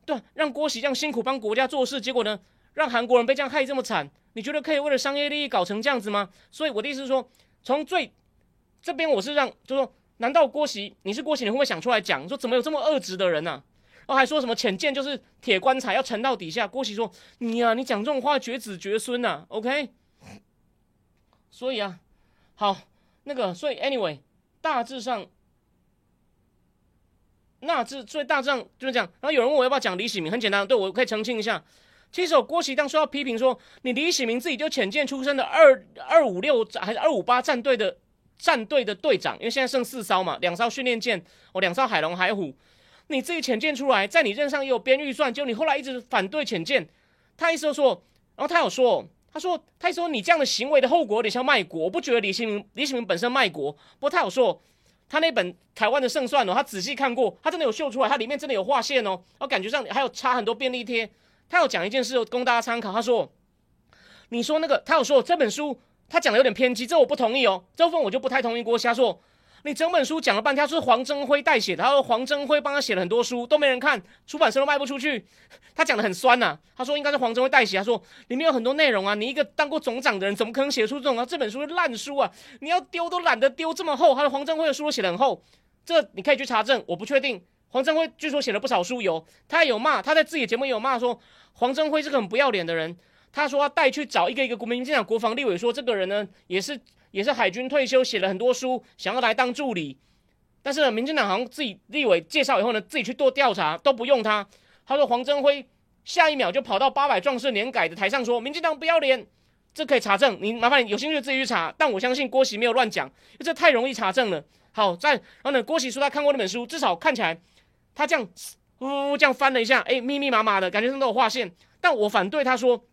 对让郭喜这样辛苦帮国家做事，结果呢，让韩国人被这样害这么惨，你觉得可以为了商业利益搞成这样子吗？所以我的意思是说，从最这边我是让，就说。难道郭喜，你是郭喜，你会不会想出来讲说怎么有这么恶质的人呢？然后还说什么浅见就是铁棺材要沉到底下？郭喜说你呀，你讲这种话绝子绝孙呐，OK？所以啊，好那个，所以 anyway，大致上，那致最大致上就是这样。然后有人问我要不要讲李喜明，很简单，对我可以澄清一下。其实郭喜当说要批评说，你李喜明自己就浅见出身的二二五六还是二五八战队的。战队的队长，因为现在剩四艘嘛，两艘训练舰，哦，两艘海龙、海虎，你自己浅见出来，在你任上也有编预算，就你后来一直反对浅见，他意思说，然后他有说，他说，他说你这样的行为的后果有点像卖国，我不觉得李新明李新明本身卖国，不过他有说，他那本台湾的胜算哦，他仔细看过，他真的有秀出来，他里面真的有划线哦，我感觉上还有插很多便利贴，他有讲一件事供大家参考，他说，你说那个，他有说这本书。他讲的有点偏激，这我不同意哦。这部分我就不太同意郭瞎说。你整本书讲了半天，他说黄征辉代写的，他说黄征辉帮他写了很多书，都没人看，出版社都卖不出去。他讲的很酸呐，他说应该是黄征辉代写，他说里面有很多内容啊，你一个当过总长的人，怎么可能写出这种啊？这本书是烂书啊，你要丢都懒得丢这么厚。他说黄征辉的书都写的很厚，这你可以去查证，我不确定。黄镇辉据说写了不少书，有他有骂，他在自己的节目也有骂说黄镇辉是个很不要脸的人。他说要带去找一个一个国民进党国防立委，说这个人呢也是也是海军退休，写了很多书，想要来当助理。但是呢民进党好像自己立委介绍以后呢，自己去做调查都不用他。他说黄镇辉下一秒就跑到八百壮士年改的台上说民进党不要脸，这可以查证。你麻烦你有兴趣自己去查。但我相信郭喜没有乱讲，这太容易查证了。好，在然后呢，郭喜说他看过那本书，至少看起来他这样呜呜这样翻了一下，哎，密密麻麻的感觉上都有划线。但我反对他说。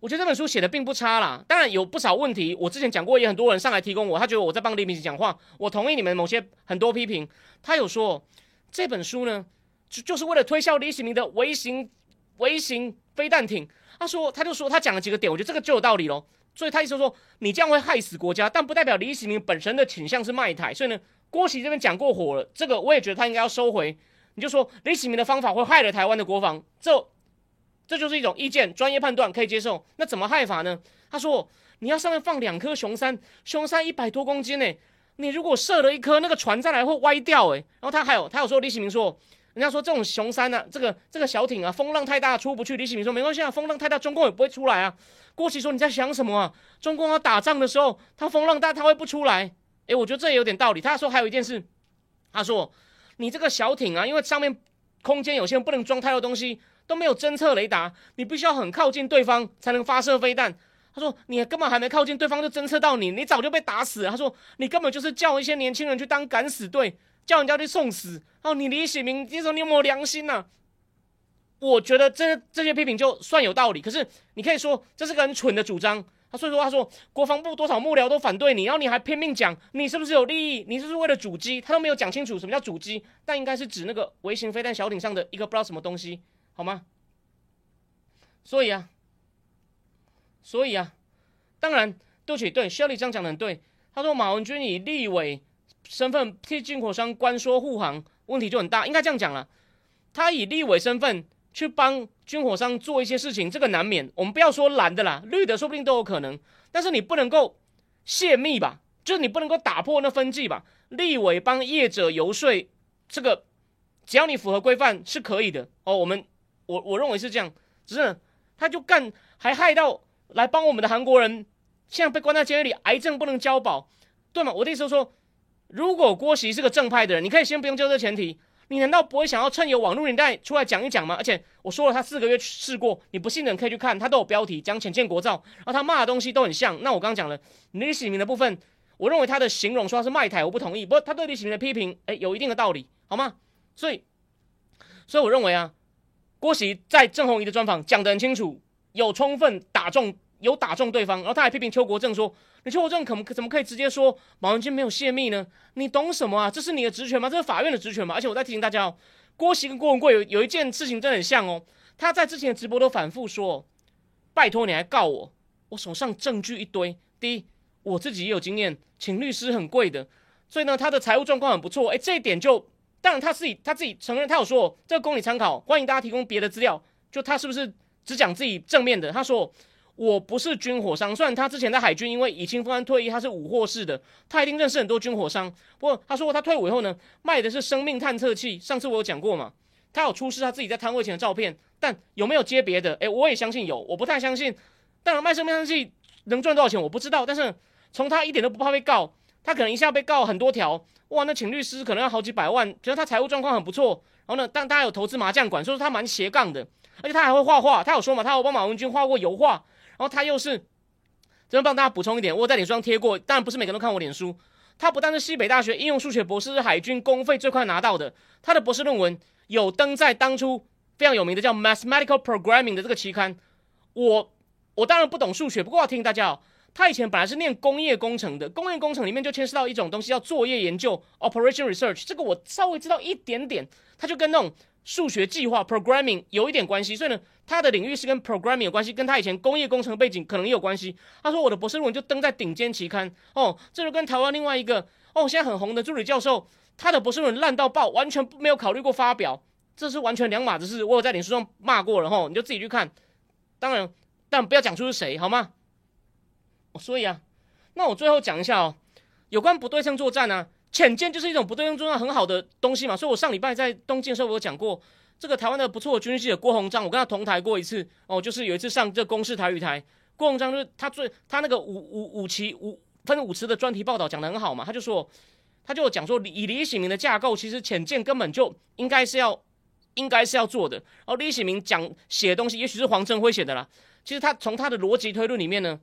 我觉得这本书写的并不差啦，当然有不少问题。我之前讲过，也很多人上来提供我，他觉得我在帮李秉琦讲话。我同意你们某些很多批评。他有说这本书呢，就就是为了推销李启明的微型微型飞弹艇。他说，他就说他讲了几个点，我觉得这个就有道理喽。所以他意思说，你这样会害死国家，但不代表李启明本身的倾向是卖台。所以呢，郭喜这边讲过火了，这个我也觉得他应该要收回。你就说李启明的方法会害了台湾的国防，这。这就是一种意见，专业判断可以接受。那怎么害法呢？他说你要上面放两颗熊山，熊山一百多公斤呢，你如果射了一颗，那个船再来会歪掉哎。然后他还有他有说李启明说，人家说这种熊山呢，这个这个小艇啊，风浪太大出不去。李启明说没关系啊，风浪太大，中共也不会出来啊。郭启说你在想什么啊？中共要打仗的时候，他风浪大，他会不出来？诶，我觉得这也有点道理。他说还有一件事，他说你这个小艇啊，因为上面空间有限，不能装太多东西。都没有侦测雷达，你必须要很靠近对方才能发射飞弹。他说你根本还没靠近对方就侦测到你，你早就被打死了。他说你根本就是叫一些年轻人去当敢死队，叫人家去送死。哦，你李喜明，你说你有没有良心呐？我觉得这这些批评就算有道理，可是你可以说这是个很蠢的主张。所以说他说国防部多少幕僚都反对你，然后你还拼命讲你是不是有利益？你是不是为了主机？他都没有讲清楚什么叫主机，但应该是指那个微型飞弹小艇上的一个不知道什么东西。好吗？所以啊，所以啊，当然，对不起，对，肖立这样讲的很对。他说马文君以立委身份替进口商关说护航，问题就很大。应该这样讲了，他以立委身份去帮军火商做一些事情，这个难免。我们不要说蓝的啦，绿的说不定都有可能。但是你不能够泄密吧？就是你不能够打破那分际吧？立委帮业者游说，这个只要你符合规范是可以的哦。我们。我我认为是这样，只是他就干，还害到来帮我们的韩国人，现在被关在监狱里，癌症不能交保，对吗？我的意思说，如果郭熙是个正派的人，你可以先不用就这前提，你难道不会想要趁有网络年代出来讲一讲吗？而且我说了，他四个月试过，你不信的人可以去看，他都有标题讲浅见国造，然后他骂的东西都很像。那我刚刚讲了李喜明的部分，我认为他的形容说他是卖台，我不同意。不过他对李喜明的批评，哎，有一定的道理，好吗？所以，所以我认为啊。郭喜在郑红怡的专访讲得很清楚，有充分打中，有打中对方，然后他还批评邱国正说：“你邱国正可怎么可以直接说马文君没有泄密呢？你懂什么啊？这是你的职权吗？这是法院的职权吗？而且我再提醒大家哦，郭喜跟郭文贵有有一件事情真的很像哦，他在之前的直播都反复说：拜托你还告我，我手上证据一堆。第一，我自己也有经验，请律师很贵的，所以呢，他的财务状况很不错。哎，这一点就。当然，他自己他自己承认，他有说这个供你参考，欢迎大家提供别的资料。就他是不是只讲自己正面的？他说我不是军火商，虽然他之前在海军，因为以清风安退役，他是武货式的，他一定认识很多军火商。不过他说过他退伍以后呢，卖的是生命探测器。上次我有讲过嘛，他有出示他自己在摊位前的照片，但有没有接别的？诶，我也相信有，我不太相信。当然卖生命探测器能赚多少钱我不知道，但是从他一点都不怕被告。他可能一下被告很多条，哇，那请律师可能要好几百万。觉得他财务状况很不错，然后呢，但他有投资麻将馆，所以说他蛮斜杠的，而且他还会画画。他有说嘛，他有帮马文君画过油画，然后他又是，这边帮大家补充一点，我在脸书上贴过，当然不是每个人都看我脸书。他不但是西北大学应用数学博士，是海军公费最快拿到的。他的博士论文有登在当初非常有名的叫《Mathematical Programming》的这个期刊。我我当然不懂数学，不过要提醒大家哦。他以前本来是念工业工程的，工业工程里面就牵涉到一种东西叫作业研究 （operation research），这个我稍微知道一点点。他就跟那种数学计划 （programming） 有一点关系，所以呢，他的领域是跟 programming 有关系，跟他以前工业工程背景可能也有关系。他说我的博士论文就登在顶尖期刊哦，这就跟台湾另外一个哦现在很红的助理教授，他的博士论文烂到爆，完全没有考虑过发表，这是完全两码子事。我有在脸书上骂过了吼，你就自己去看。当然，但不要讲出是谁好吗？所以啊，那我最后讲一下哦，有关不对称作战呢，浅见就是一种不对称作战很好的东西嘛。所以我上礼拜在东京的时候，我有讲过这个台湾的不错的军事的郭鸿章，我跟他同台过一次哦，就是有一次上这公视台语台，郭鸿章就是他最他那个五五五期五分五次的专题报道讲的很好嘛，他就说他就讲说以李喜明的架构，其实浅见根本就应该是要应该是要做的。然后李喜明讲写的东西，也许是黄镇辉写的啦。其实他从他的逻辑推论里面呢，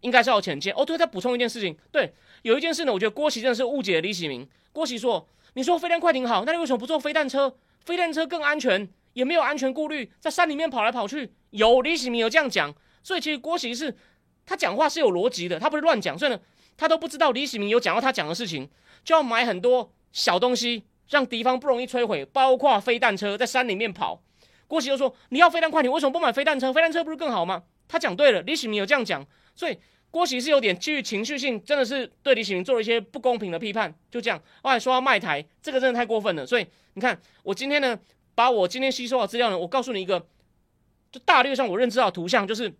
应该是要浅见。哦，对，再补充一件事情，对，有一件事呢，我觉得郭琦真的是误解了李喜明。郭琦说：“你说飞弹快艇好，那你为什么不做飞弹车？飞弹车更安全，也没有安全顾虑，在山里面跑来跑去。”有李喜明有这样讲，所以其实郭琦是他讲话是有逻辑的，他不是乱讲。所以呢，他都不知道李喜明有讲到他讲的事情，就要买很多小东西，让敌方不容易摧毁，包括飞弹车在山里面跑。郭琦就说：“你要飞弹快艇，为什么不买飞弹车？飞弹车不是更好吗？”他讲对了，李喜明有这样讲，所以郭琦是有点基于情绪性，真的是对李喜明做了一些不公平的批判。就这样，后来说要卖台，这个真的太过分了。所以你看，我今天呢，把我今天吸收的资料呢，我告诉你一个，就大略上我认知到图像，就是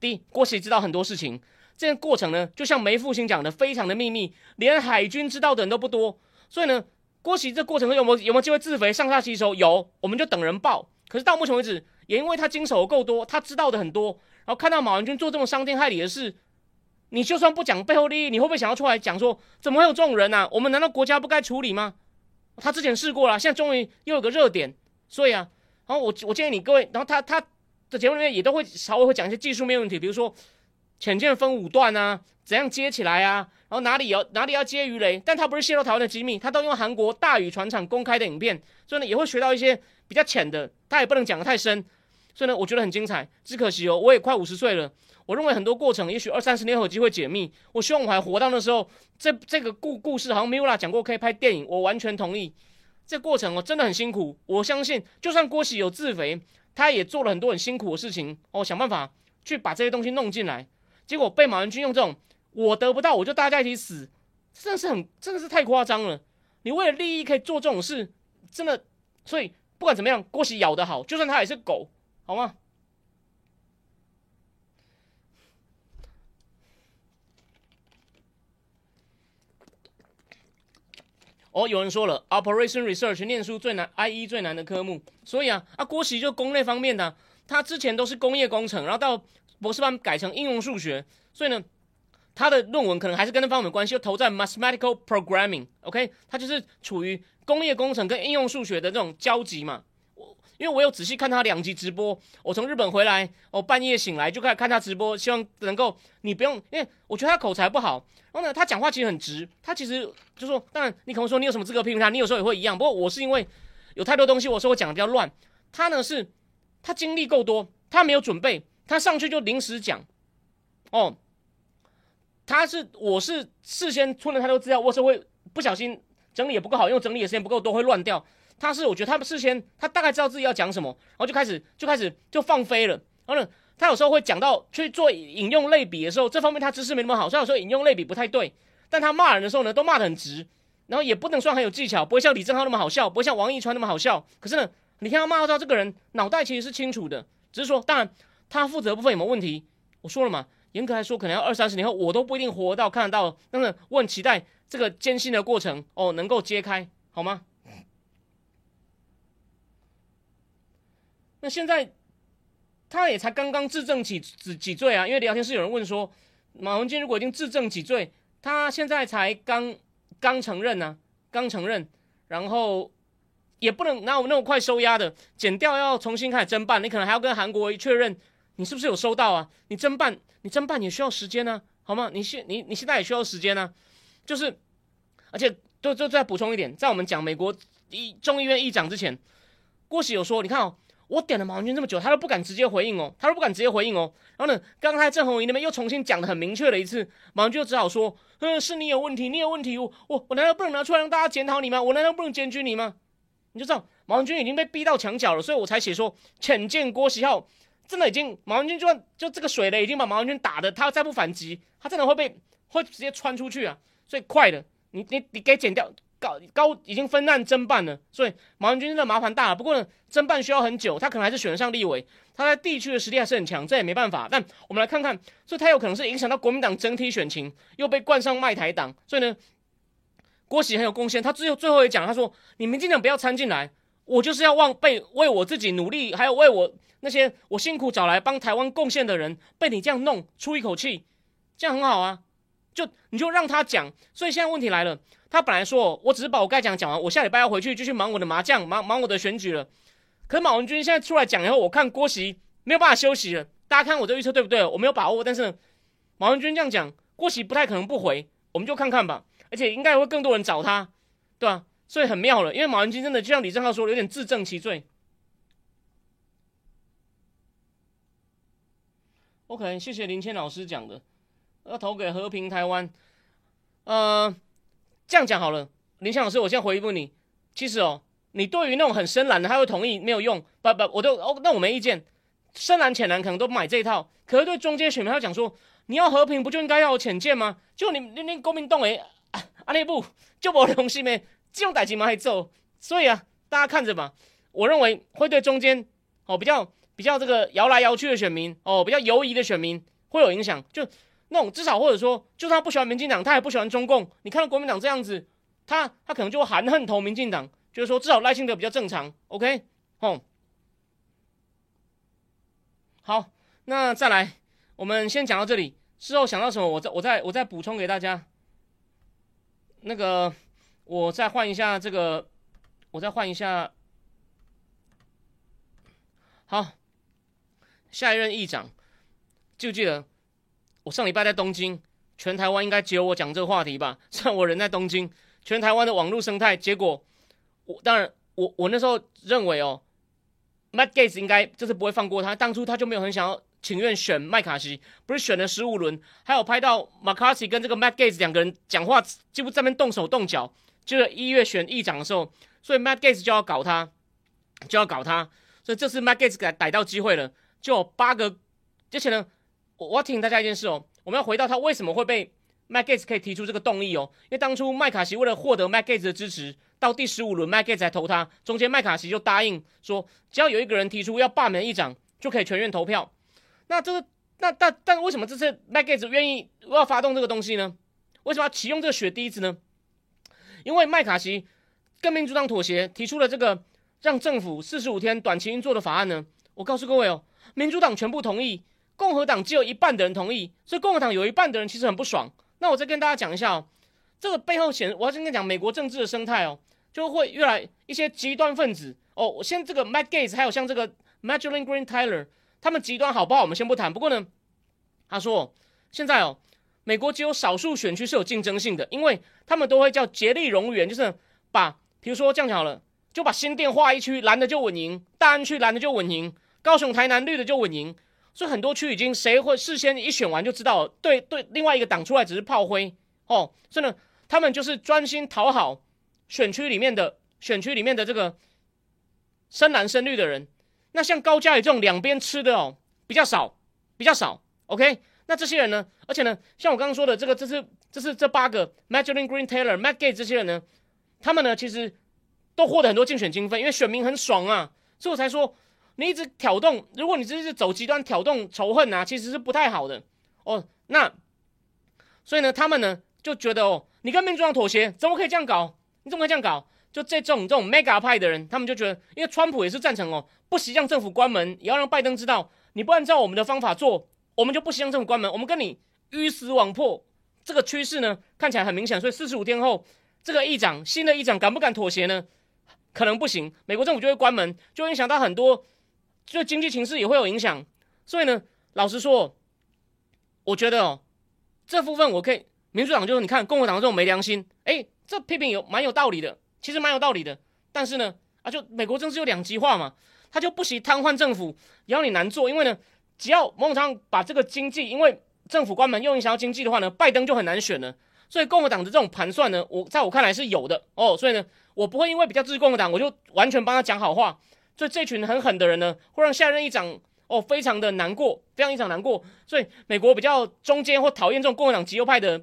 第一，郭喜知道很多事情，这个过程呢，就像梅复兴讲的，非常的秘密，连海军知道的人都不多。所以呢，郭喜这过程有没有有没有机会自肥上下吸收？有，我们就等人报。可是到目前为止，也因为他经手够多，他知道的很多，然后看到马文君做这么伤天害理的事，你就算不讲背后利益，你会不会想要出来讲说，怎么会有这种人呢？我们难道国家不该处理吗？他之前试过了，现在终于又有个热点，所以啊，然后我我建议你各位，然后他他的节目里面也都会稍微会讲一些技术面问题，比如说浅见分五段啊，怎样接起来啊，然后哪里要哪里要接鱼雷，但他不是泄露台湾的机密，他都用韩国大宇船厂公开的影片，所以呢也会学到一些。比较浅的，他也不能讲的太深，所以呢，我觉得很精彩。只可惜哦，我也快五十岁了。我认为很多过程，也许二三十年后有机会解密。我希望我还活到那时候，这这个故故事好像 Mila 讲过可以拍电影，我完全同意。这过程哦，真的很辛苦。我相信，就算郭喜有自肥，他也做了很多很辛苦的事情哦，想办法去把这些东西弄进来。结果被马文君用这种“我得不到，我就大家一起死”，真的是很，真的是太夸张了。你为了利益可以做这种事，真的，所以。不管怎么样，郭喜咬得好，就算他也是狗，好吗？哦，有人说了，Operation Research 念书最难，I E 最难的科目，所以啊，啊，郭喜就工类方面的，他之前都是工业工程，然后到博士班改成应用数学，所以呢，他的论文可能还是跟那方面有关系，又投在 Mathematical Programming，OK，他就是处于。工业工程跟应用数学的这种交集嘛，因为我有仔细看他两集直播，我从日本回来，我半夜醒来就开始看他直播，希望能够你不用，因为我觉得他口才不好，然后呢，他讲话其实很直，他其实就说，当然你可能说你有什么资格批评他，你有时候也会一样，不过我是因为有太多东西，我说我讲的比较乱，他呢是他经历够多，他没有准备，他上去就临时讲，哦，他是我是事先出了太多资料，我是会不小心。整理也不够好，因为整理的时间不够多，会乱掉。他是我觉得他们事先他大概知道自己要讲什么，然后就开始就开始就放飞了。然后呢，他有时候会讲到去做引用类比的时候，这方面他知识没那么好，所以有时候引用类比不太对。但他骂人的时候呢，都骂得很直，然后也不能算很有技巧，不会像李正浩那么好笑，不会像王一川那么好笑。可是呢，你看他骂到这个人脑袋其实是清楚的，只是说当然他负责部分有没有问题，我说了嘛，严格来说可能要二三十年后我都不一定活到看得到。但是我很期待。这个艰辛的过程哦，能够揭开好吗？现在他也才刚刚自证几几几罪啊？因为聊天室有人问说，马文君如果已经自证几罪，他现在才刚刚承认呢，刚承认，然后也不能哪有那么快收押的，减掉要重新开始侦办，你可能还要跟韩国确认你是不是有收到啊？你侦办，你侦办也需要时间呢，好吗？你现你你现在也需要时间呢。就是，而且，就就再补充一点，在我们讲美国议众议院议长之前，郭喜有说，你看哦，我点了马文君这么久，他都不敢直接回应哦，他都不敢直接回应哦。然后呢，刚才郑红仪那边又重新讲的很明确了一次，马文君就只好说，嗯，是你有问题，你有问题，我我我难道不能拿出来让大家检讨你吗？我难道不能检举你吗？你就知道马文君已经被逼到墙角了，所以我才写说，浅见郭喜浩真的已经马文君就算就这个水雷已经把马文君打的，他再不反击，他真的会被会直接穿出去啊。所以快的，你你你给剪掉，高高已经分案侦办了，所以马文君真的麻烦大了。不过呢，侦办需要很久，他可能还是选得上立委，他在地区的实力还是很强，这也没办法。但我们来看看，所以他有可能是影响到国民党整体选情，又被冠上卖台党，所以呢，郭喜很有贡献。他最后最后也讲，他说：“你民进党不要掺进来，我就是要忘被为我自己努力，还有为我那些我辛苦找来帮台湾贡献的人，被你这样弄出一口气，这样很好啊。就你就让他讲。所以现在问题来了，他本来说我只是把我该讲讲完，我下礼拜要回去继续忙我的麻将，忙忙我的选举了。可马文君现在出来讲以后，我看郭喜没有办法休息了。大家看我这预测对不对？我没有把握，但是马文君这样讲，郭喜不太可能不回，我们就看看吧。”而且应该会更多人找他，对吧？所以很妙了，因为马文君真的就像李正浩说，有点自证其罪。OK，谢谢林谦老师讲的，要投给和平台湾。呃，这样讲好了，林谦老师，我先回一问你。其实哦，你对于那种很深蓝的，他会同意没有用，不不，我都哦，那我没意见。深蓝浅蓝可能都买这一套，可是对中间选民他讲说，你要和平，不就应该要有浅见吗？就你你你国民党诶。阿内部就无良心咩？这种代志嘛还做，所以啊，大家看着吧。我认为会对中间哦比较比较这个摇来摇去的选民哦，比较犹疑的选民会有影响。就那种至少或者说，就算他不喜欢民进党，他也不喜欢中共。你看到国民党这样子，他他可能就会含恨投民进党，就是说至少赖清德比较正常。OK，哦，好，那再来，我们先讲到这里。事后想到什么，我再我再我再补充给大家。那个，我再换一下这个，我再换一下。好，下一任议长，记不记得我上礼拜在东京，全台湾应该只有我讲这个话题吧？虽然我人在东京，全台湾的网络生态，结果我当然我我那时候认为哦，Matt Gates 应该就是不会放过他，当初他就没有很想要。情愿选麦卡锡，不是选了十五轮，还有拍到麦卡锡跟这个 Matt Gates 两个人讲话，几乎在那边动手动脚。就是一月选议长的时候，所以 Matt Gates 就要搞他，就要搞他。所以这次 Matt Gates 给逮到机会了，就有八个。而且呢，我我要提醒大家一件事哦，我们要回到他为什么会被 Matt Gates 可以提出这个动议哦，因为当初麦卡锡为了获得 Matt Gates 的支持，到第十五轮 Matt Gates 才投他，中间麦卡锡就答应说，只要有一个人提出要罢免议长，就可以全院投票。那这个，那但但为什么这次 m a g a t e 愿意要发动这个东西呢？为什么要启用这个血滴子呢？因为麦卡锡跟民主党妥协，提出了这个让政府四十五天短期运作的法案呢。我告诉各位哦，民主党全部同意，共和党只有一半的人同意，所以共和党有一半的人其实很不爽。那我再跟大家讲一下哦，这个背后显，我要先跟讲美国政治的生态哦，就会越来一些极端分子哦。我先这个 m a g a t e 还有像这个 Madeleine Green Tyler。他们极端好不好？我们先不谈。不过呢，他说现在哦，美国只有少数选区是有竞争性的，因为他们都会叫竭力容源，就是把，比如说这样好了，就把新店划一区，蓝的就稳赢；大安区蓝的就稳赢；高雄、台南绿的就稳赢。所以很多区已经谁会事先一选完就知道，对对，另外一个党出来只是炮灰哦。所以呢，他们就是专心讨好选区里面的选区里面的这个深蓝深绿的人。那像高嘉宇这种两边吃的哦，比较少，比较少。OK，那这些人呢？而且呢，像我刚刚说的这个，这是这是这八个 Magdalene Green Taylor、Matt Gates 这些人呢，他们呢其实都获得很多竞选经费，因为选民很爽啊，所以我才说你一直挑动，如果你只是走极端挑动仇恨啊，其实是不太好的哦。那所以呢，他们呢就觉得哦，你跟民主党妥协，怎么可以这样搞？你怎么可以这样搞？就这种这种 mega 派的人，他们就觉得，因为川普也是赞成哦，不惜让政府关门，也要让拜登知道，你不按照我们的方法做，我们就不惜让政府关门，我们跟你鱼死网破。这个趋势呢，看起来很明显，所以四十五天后，这个议长新的议长敢不敢妥协呢？可能不行，美国政府就会关门，就会影响到很多，就经济形势也会有影响。所以呢，老实说，我觉得哦，这部分我可以，民主党就是你看共和党这种没良心，哎，这批评有蛮有道理的。其实蛮有道理的，但是呢，啊，就美国政治有两极化嘛，他就不惜瘫痪政府，也要你难做，因为呢，只要某种程度把这个经济，因为政府关门又影响到经济的话呢，拜登就很难选了。所以共和党的这种盘算呢，我在我看来是有的哦。所以呢，我不会因为比较支持共和党，我就完全帮他讲好话。所以这群很狠的人呢，会让下任议长哦非常的难过，非常一场难过。所以美国比较中间或讨厌这种共和党极右派的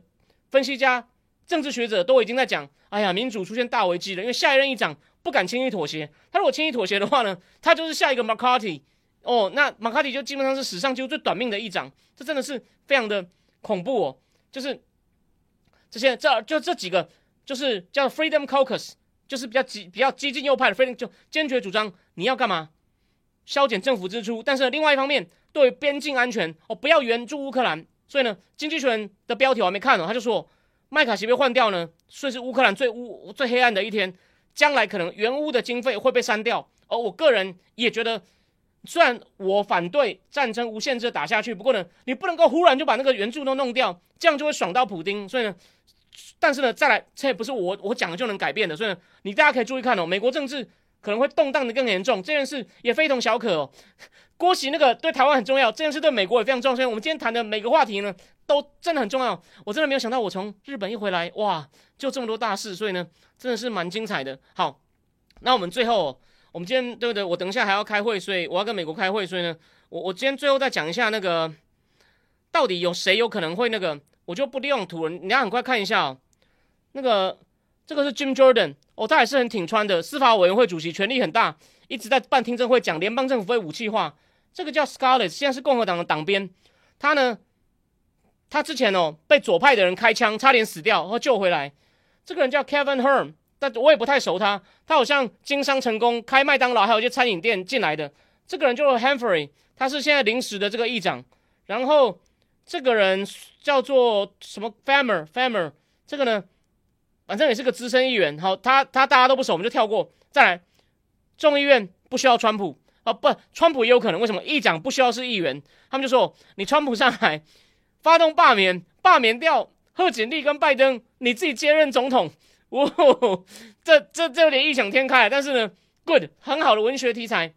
分析家。政治学者都已经在讲，哎呀，民主出现大危机了，因为下一任议长不敢轻易妥协。他如果轻易妥协的话呢，他就是下一个 McCarthy 哦，那 McCarthy 就基本上是史上就最短命的议长，这真的是非常的恐怖哦。就是这些，这就这几个就是叫 Freedom Caucus，就是比较激比较激进右派的 Freedom 就坚决主张你要干嘛？削减政府支出，但是另外一方面对边境安全哦不要援助乌克兰，所以呢，经济学人的标题我还没看哦，他就说麦卡锡被换掉呢，所以是乌克兰最乌最黑暗的一天，将来可能援乌的经费会被删掉，而我个人也觉得。虽然我反对战争无限制打下去，不过呢，你不能够忽然就把那个援助都弄掉，这样就会爽到普丁。所以呢，但是呢，再来，这也不是我我讲的就能改变的。所以呢，你大家可以注意看哦，美国政治可能会动荡的更严重，这件事也非同小可哦。郭喜那个对台湾很重要，这件事对美国也非常重要。所以我们今天谈的每个话题呢，都真的很重要。我真的没有想到，我从日本一回来，哇，就这么多大事，所以呢，真的是蛮精彩的。好，那我们最后。我们今天对不对？我等一下还要开会，所以我要跟美国开会，所以呢，我我今天最后再讲一下那个，到底有谁有可能会那个，我就不利用图了，你要很快看一下哦。那个这个是 Jim Jordan，哦，他也是很挺川的，司法委员会主席，权力很大，一直在办听证会，讲联邦政府会武器化。这个叫 Scarlett，现在是共和党的党鞭。他呢，他之前哦被左派的人开枪，差点死掉，然后救回来。这个人叫 Kevin Herm。但我也不太熟他，他好像经商成功，开麦当劳，还有一些餐饮店进来的。这个人叫 Humphrey，他是现在临时的这个议长。然后这个人叫做什么？Famer，Famer，这个呢，反正也是个资深议员。好，他他大家都不熟，我们就跳过。再来，众议院不需要川普啊，不，川普也有可能。为什么议长不需要是议员？他们就说你川普上来发动罢免，罢免掉贺锦丽跟拜登，你自己接任总统。哦，这这这有点异想天开，但是呢，good 很好的文学题材。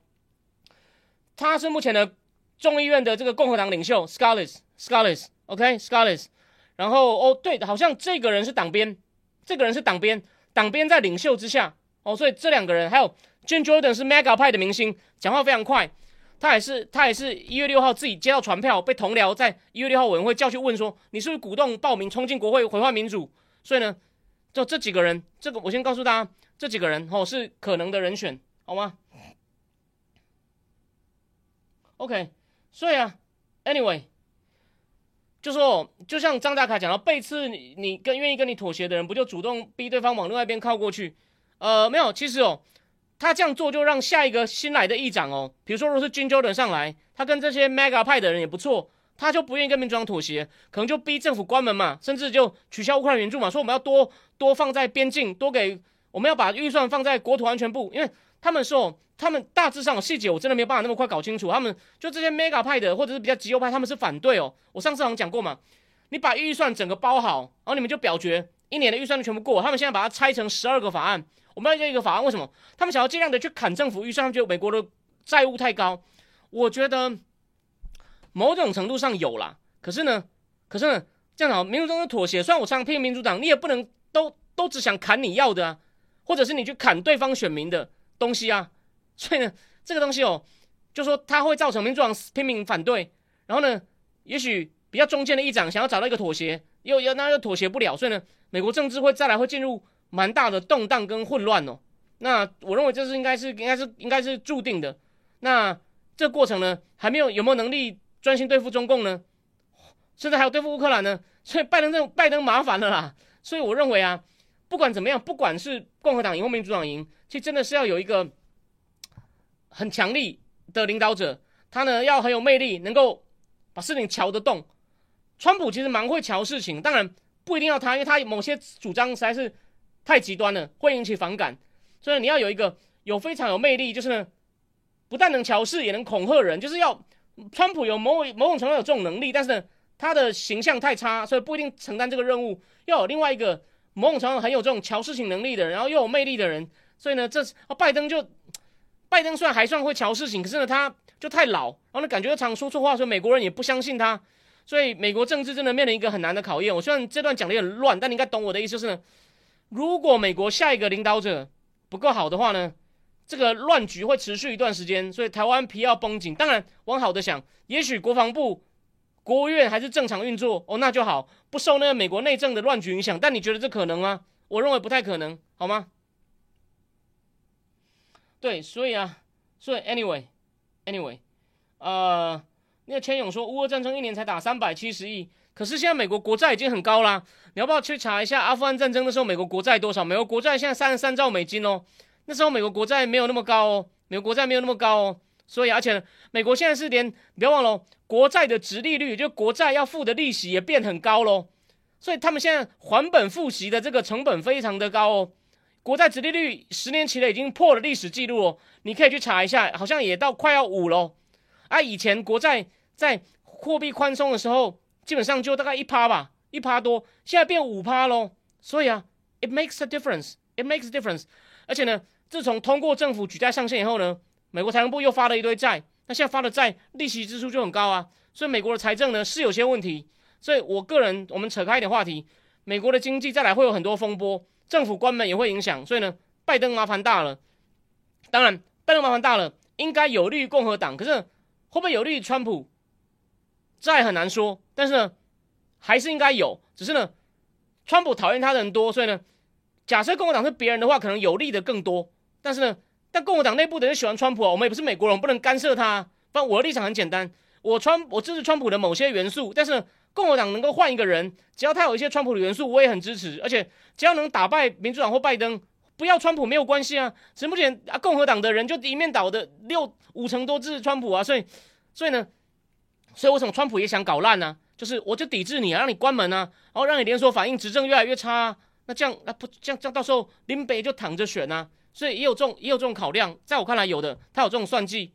他是目前的众议院的这个共和党领袖 s c a r l e t s c a r l e t o k s c a r l e t 然后哦，对，好像这个人是党鞭，这个人是党鞭，党鞭在领袖之下哦，所以这两个人还有 Jim Jordan 是 Mega 派的明星，讲话非常快。他也是他也是一月六号自己接到传票，被同僚在一月六号委员会叫去问说，你是不是鼓动报名冲进国会毁坏民主？所以呢。就这几个人，这个我先告诉大家，这几个人哦是可能的人选，好吗？OK，所以啊，Anyway，就说就像张大凯讲到，背刺你，你跟愿意跟你妥协的人，不就主动逼对方往另外一边靠过去？呃，没有，其实哦，他这样做就让下一个新来的议长哦，比如说如果是 Jim Jordan 上来，他跟这些 Mega 派的人也不错。他就不愿意跟民主党妥协，可能就逼政府关门嘛，甚至就取消乌克兰援助嘛，说我们要多多放在边境，多给我们要把预算放在国土安全部，因为他们说他们大致上细节我真的没有办法那么快搞清楚，他们就这些 mega 派的或者是比较极右派，他们是反对哦。我上次好像讲过嘛，你把预算整个包好，然后你们就表决一年的预算全部过，他们现在把它拆成十二个法案，我们要一个法案，为什么？他们想要尽量的去砍政府预算，他们觉得美国的债务太高，我觉得。某种程度上有啦，可是呢，可是呢，这样好，民主党的妥协。虽然我常常批评民主党，你也不能都都只想砍你要的啊，或者是你去砍对方选民的东西啊。所以呢，这个东西哦，就说它会造成民主党 拼命反对，然后呢，也许比较中间的议长想要找到一个妥协，又又那又妥协不了，所以呢，美国政治会再来会进入蛮大的动荡跟混乱哦。那我认为这是应该是应该是应该是注定的。那这个过程呢，还没有有没有能力？专心对付中共呢，甚至还有对付乌克兰呢，所以拜登这拜登麻烦了啦。所以我认为啊，不管怎么样，不管是共和党赢或民主党赢，其实真的是要有一个很强力的领导者，他呢要很有魅力，能够把事情瞧得动。川普其实蛮会瞧事情，当然不一定要他，因为他某些主张实在是太极端了，会引起反感。所以你要有一个有非常有魅力，就是呢，不但能瞧事，也能恐吓人，就是要。川普有某某种程度有这种能力，但是呢，他的形象太差，所以不一定承担这个任务。要有另外一个某种程度很有这种乔事情能力的人，然后又有魅力的人。所以呢，这啊，拜登就拜登虽然还算会乔事情，可是呢，他就太老，然后呢，感觉常说错话，所以美国人也不相信他。所以美国政治真的面临一个很难的考验。我虽然这段讲的有点乱，但你应该懂我的意思，就是呢，如果美国下一个领导者不够好的话呢？这个乱局会持续一段时间，所以台湾皮要绷紧。当然，往好的想，也许国防部、国务院还是正常运作哦，那就好，不受那个美国内政的乱局影响。但你觉得这可能吗？我认为不太可能，好吗？对，所以啊，所以 anyway，anyway，呃，那个千勇说，乌俄战争一年才打三百七十亿，可是现在美国国债已经很高啦。你要不要去查一下阿富汗战争的时候美国国债多少？美国国债现在三十三兆美金哦，那时候美国国债没有那么高哦，美国国债没有那么高哦。所以而且美国现在是连不要忘了，国债的值利率就国债要付的利息也变很高喽。所以他们现在还本付息的这个成本非常的高哦。国债殖利率十年期的已经破了历史记录哦，你可以去查一下，好像也到快要五喽。啊，以前国债在货币宽松的时候，基本上就大概一趴吧，一趴多，现在变五趴喽。所以啊，it makes a difference，it makes a difference。而且呢，自从通过政府举债上限以后呢，美国财政部又发了一堆债，那现在发的债利息支出就很高啊，所以美国的财政呢是有些问题。所以我个人，我们扯开一点话题，美国的经济再来会有很多风波。政府关门也会影响，所以呢，拜登麻烦大了。当然，拜登麻烦大了，应该有利于共和党，可是会不会有利于川普，这很难说。但是呢，还是应该有。只是呢，川普讨厌他的人多，所以呢，假设共和党是别人的话，可能有利的更多。但是呢，但共和党内部的人喜欢川普啊，我们也不是美国人，我们不能干涉他。反正我的立场很简单，我川我支持川普的某些元素，但是。共和党能够换一个人，只要他有一些川普的元素，我也很支持。而且只要能打败民主党或拜登，不要川普没有关系啊。只目前啊，共和党的人就一面倒的六五成多支持川普啊，所以所以呢，所以为什么川普也想搞烂呢？就是我就抵制你啊，让你关门啊，然后让你连锁反应，执政越来越差。啊。那这样那不这样这样到时候林北就躺着选啊。所以也有这种也有这种考量，在我看来有的，他有这种算计。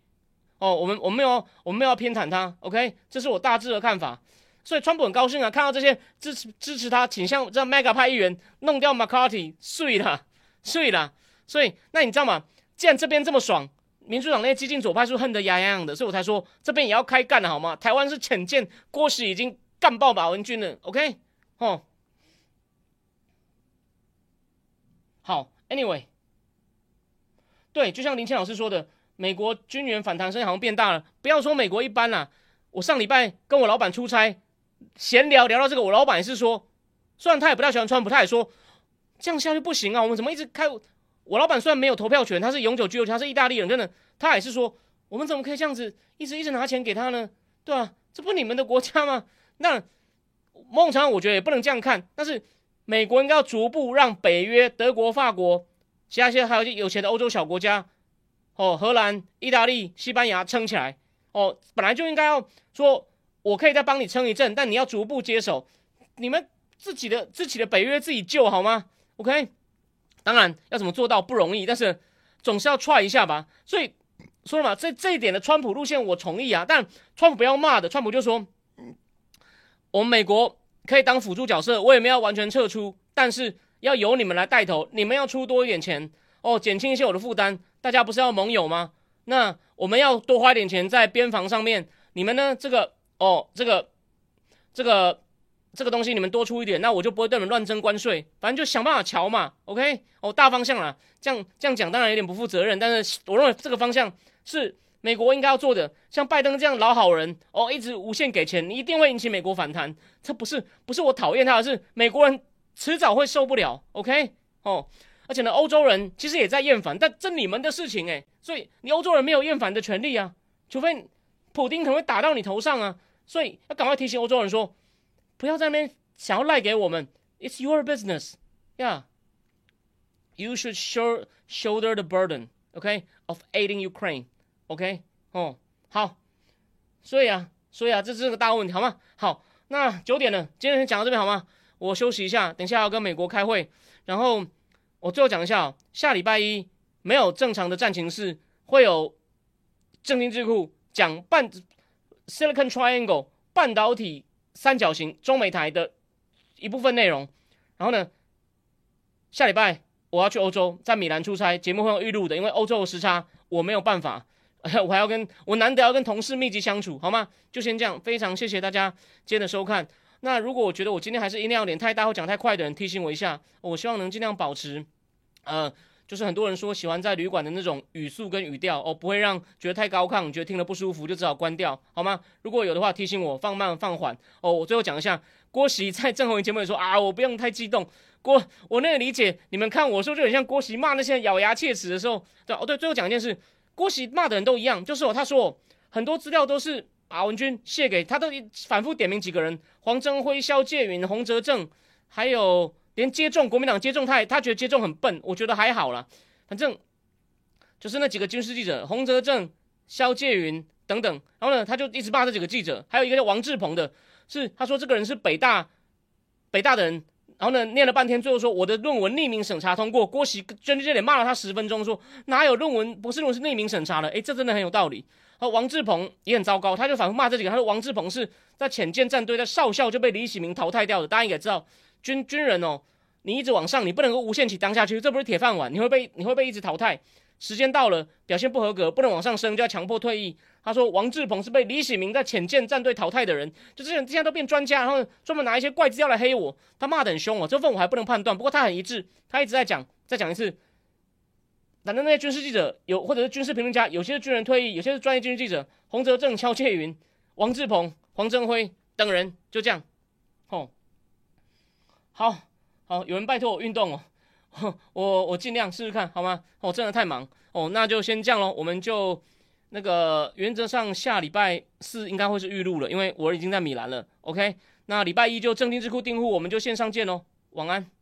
哦，我们我们没有我们没有要偏袒他，OK，这是我大致的看法。所以川普很高兴啊，看到这些支持支持他倾向这 mega 派议员弄掉 McCarthy，碎了，碎了。所以那你知道吗？既然这边这么爽，民主党那些激进左派是恨得牙痒痒的，所以我才说这边也要开干了，好吗？台湾是浅见，郭喜已经干爆马文君了，OK？哦，好，Anyway，对，就像林谦老师说的，美国军援反弹声好像变大了。不要说美国一般啦，我上礼拜跟我老板出差。闲聊聊到这个，我老板也是说，虽然他也不太喜欢川普，他也说这样下去不行啊。我们怎么一直开？我老板虽然没有投票权，他是永久居留权，他是意大利人，真的，他也是说，我们怎么可以这样子一直一直拿钱给他呢？对吧？这不你们的国家吗？那孟尝我觉得也不能这样看。但是美国应该要逐步让北约、德国、法国，其他些还有些有钱的欧洲小国家，哦，荷兰、意大利、西班牙撑起来。哦，本来就应该要说。我可以再帮你撑一阵，但你要逐步接手，你们自己的自己的北约自己救好吗？OK，当然要怎么做到不容易，但是总是要踹一下吧。所以说了嘛，这这一点的川普路线我同意啊，但川普不要骂的，川普就说，我们美国可以当辅助角色，我也没有完全撤出，但是要由你们来带头，你们要出多一点钱哦，减轻一些我的负担。大家不是要盟友吗？那我们要多花点钱在边防上面，你们呢？这个。哦，这个，这个，这个东西你们多出一点，那我就不会对你们乱征关税。反正就想办法瞧嘛，OK？哦，大方向啦，这样这样讲当然有点不负责任，但是我认为这个方向是美国应该要做的。像拜登这样老好人，哦，一直无限给钱，你一定会引起美国反弹。这不是不是我讨厌他，而是美国人迟早会受不了，OK？哦，而且呢，欧洲人其实也在厌烦，但这你们的事情诶，所以你欧洲人没有厌烦的权利啊，除非普丁可能会打到你头上啊。所以要赶快提醒欧洲人说，不要在那边想要赖给我们。It's your business, yeah. You should shoulder the burden，OK，of aiding Ukraine，OK，哦，好。所以啊，所以啊，这是个大问题，好吗？好，那九点了，今天先讲到这边好吗？我休息一下，等一下要跟美国开会。然后我最后讲一下，下礼拜一没有正常的战情室，会有正经智库讲半。Silicon Triangle 半导体三角形中美台的一部分内容。然后呢，下礼拜我要去欧洲，在米兰出差，节目会用预录的，因为欧洲的时差我没有办法，我还要跟我难得要跟同事密集相处，好吗？就先这样，非常谢谢大家今天的收看。那如果我觉得我今天还是音量有点太大或讲太快的人，提醒我一下，我希望能尽量保持，呃。就是很多人说喜欢在旅馆的那种语速跟语调哦，不会让觉得太高亢，觉得听了不舒服，就只好关掉，好吗？如果有的话，提醒我放慢放缓哦。我最后讲一下，郭喜在郑红节目里说啊，我不用太激动。郭，我那个理解，你们看我说就很像郭喜骂那些咬牙切齿的时候，对哦对。最后讲一件事，郭喜骂的人都一样，就是哦，他说很多资料都是马文君谢给他都反复点名几个人，黄征辉、萧介云、洪泽正，还有连接种国民党接种他他觉得接种很笨，我觉得还好啦，反正就是那几个军事记者，洪泽正、萧介云等等，然后呢，他就一直骂这几个记者，还有一个叫王志鹏的，是他说这个人是北大北大的人。然后呢，念了半天，最后说我的论文匿名审查通过。郭喜针对这点骂了他十分钟，说哪有论文博士论文是匿名审查的？诶，这真的很有道理。然后王志鹏也很糟糕，他就反复骂这几个。他说王志鹏是在浅见战队在少校就被李喜明淘汰掉的。大家应该知道，军军人哦，你一直往上，你不能够无限期当下去，这不是铁饭碗，你会被你会被一直淘汰。时间到了，表现不合格，不能往上升，就要强迫退役。他说王志鹏是被李喜明在浅见战队淘汰的人，就这些人现在都变专家，然后专门拿一些怪资料来黑我。他骂得很凶哦，这份我还不能判断，不过他很一致，他一直在讲，再讲一次。反正那些军事记者有，或者是军事评论家，有些是军人退役，有些是专业军事记者，洪泽正、邱介云、王志鹏、黄正辉等人，就这样。哦，好好，有人拜托我运动哦。我我尽量试试看好吗？我真的太忙哦，那就先这样喽。我们就那个原则上下礼拜四应该会是预录了，因为我已经在米兰了。OK，那礼拜一就正定智库订户，我们就线上见喽。晚安。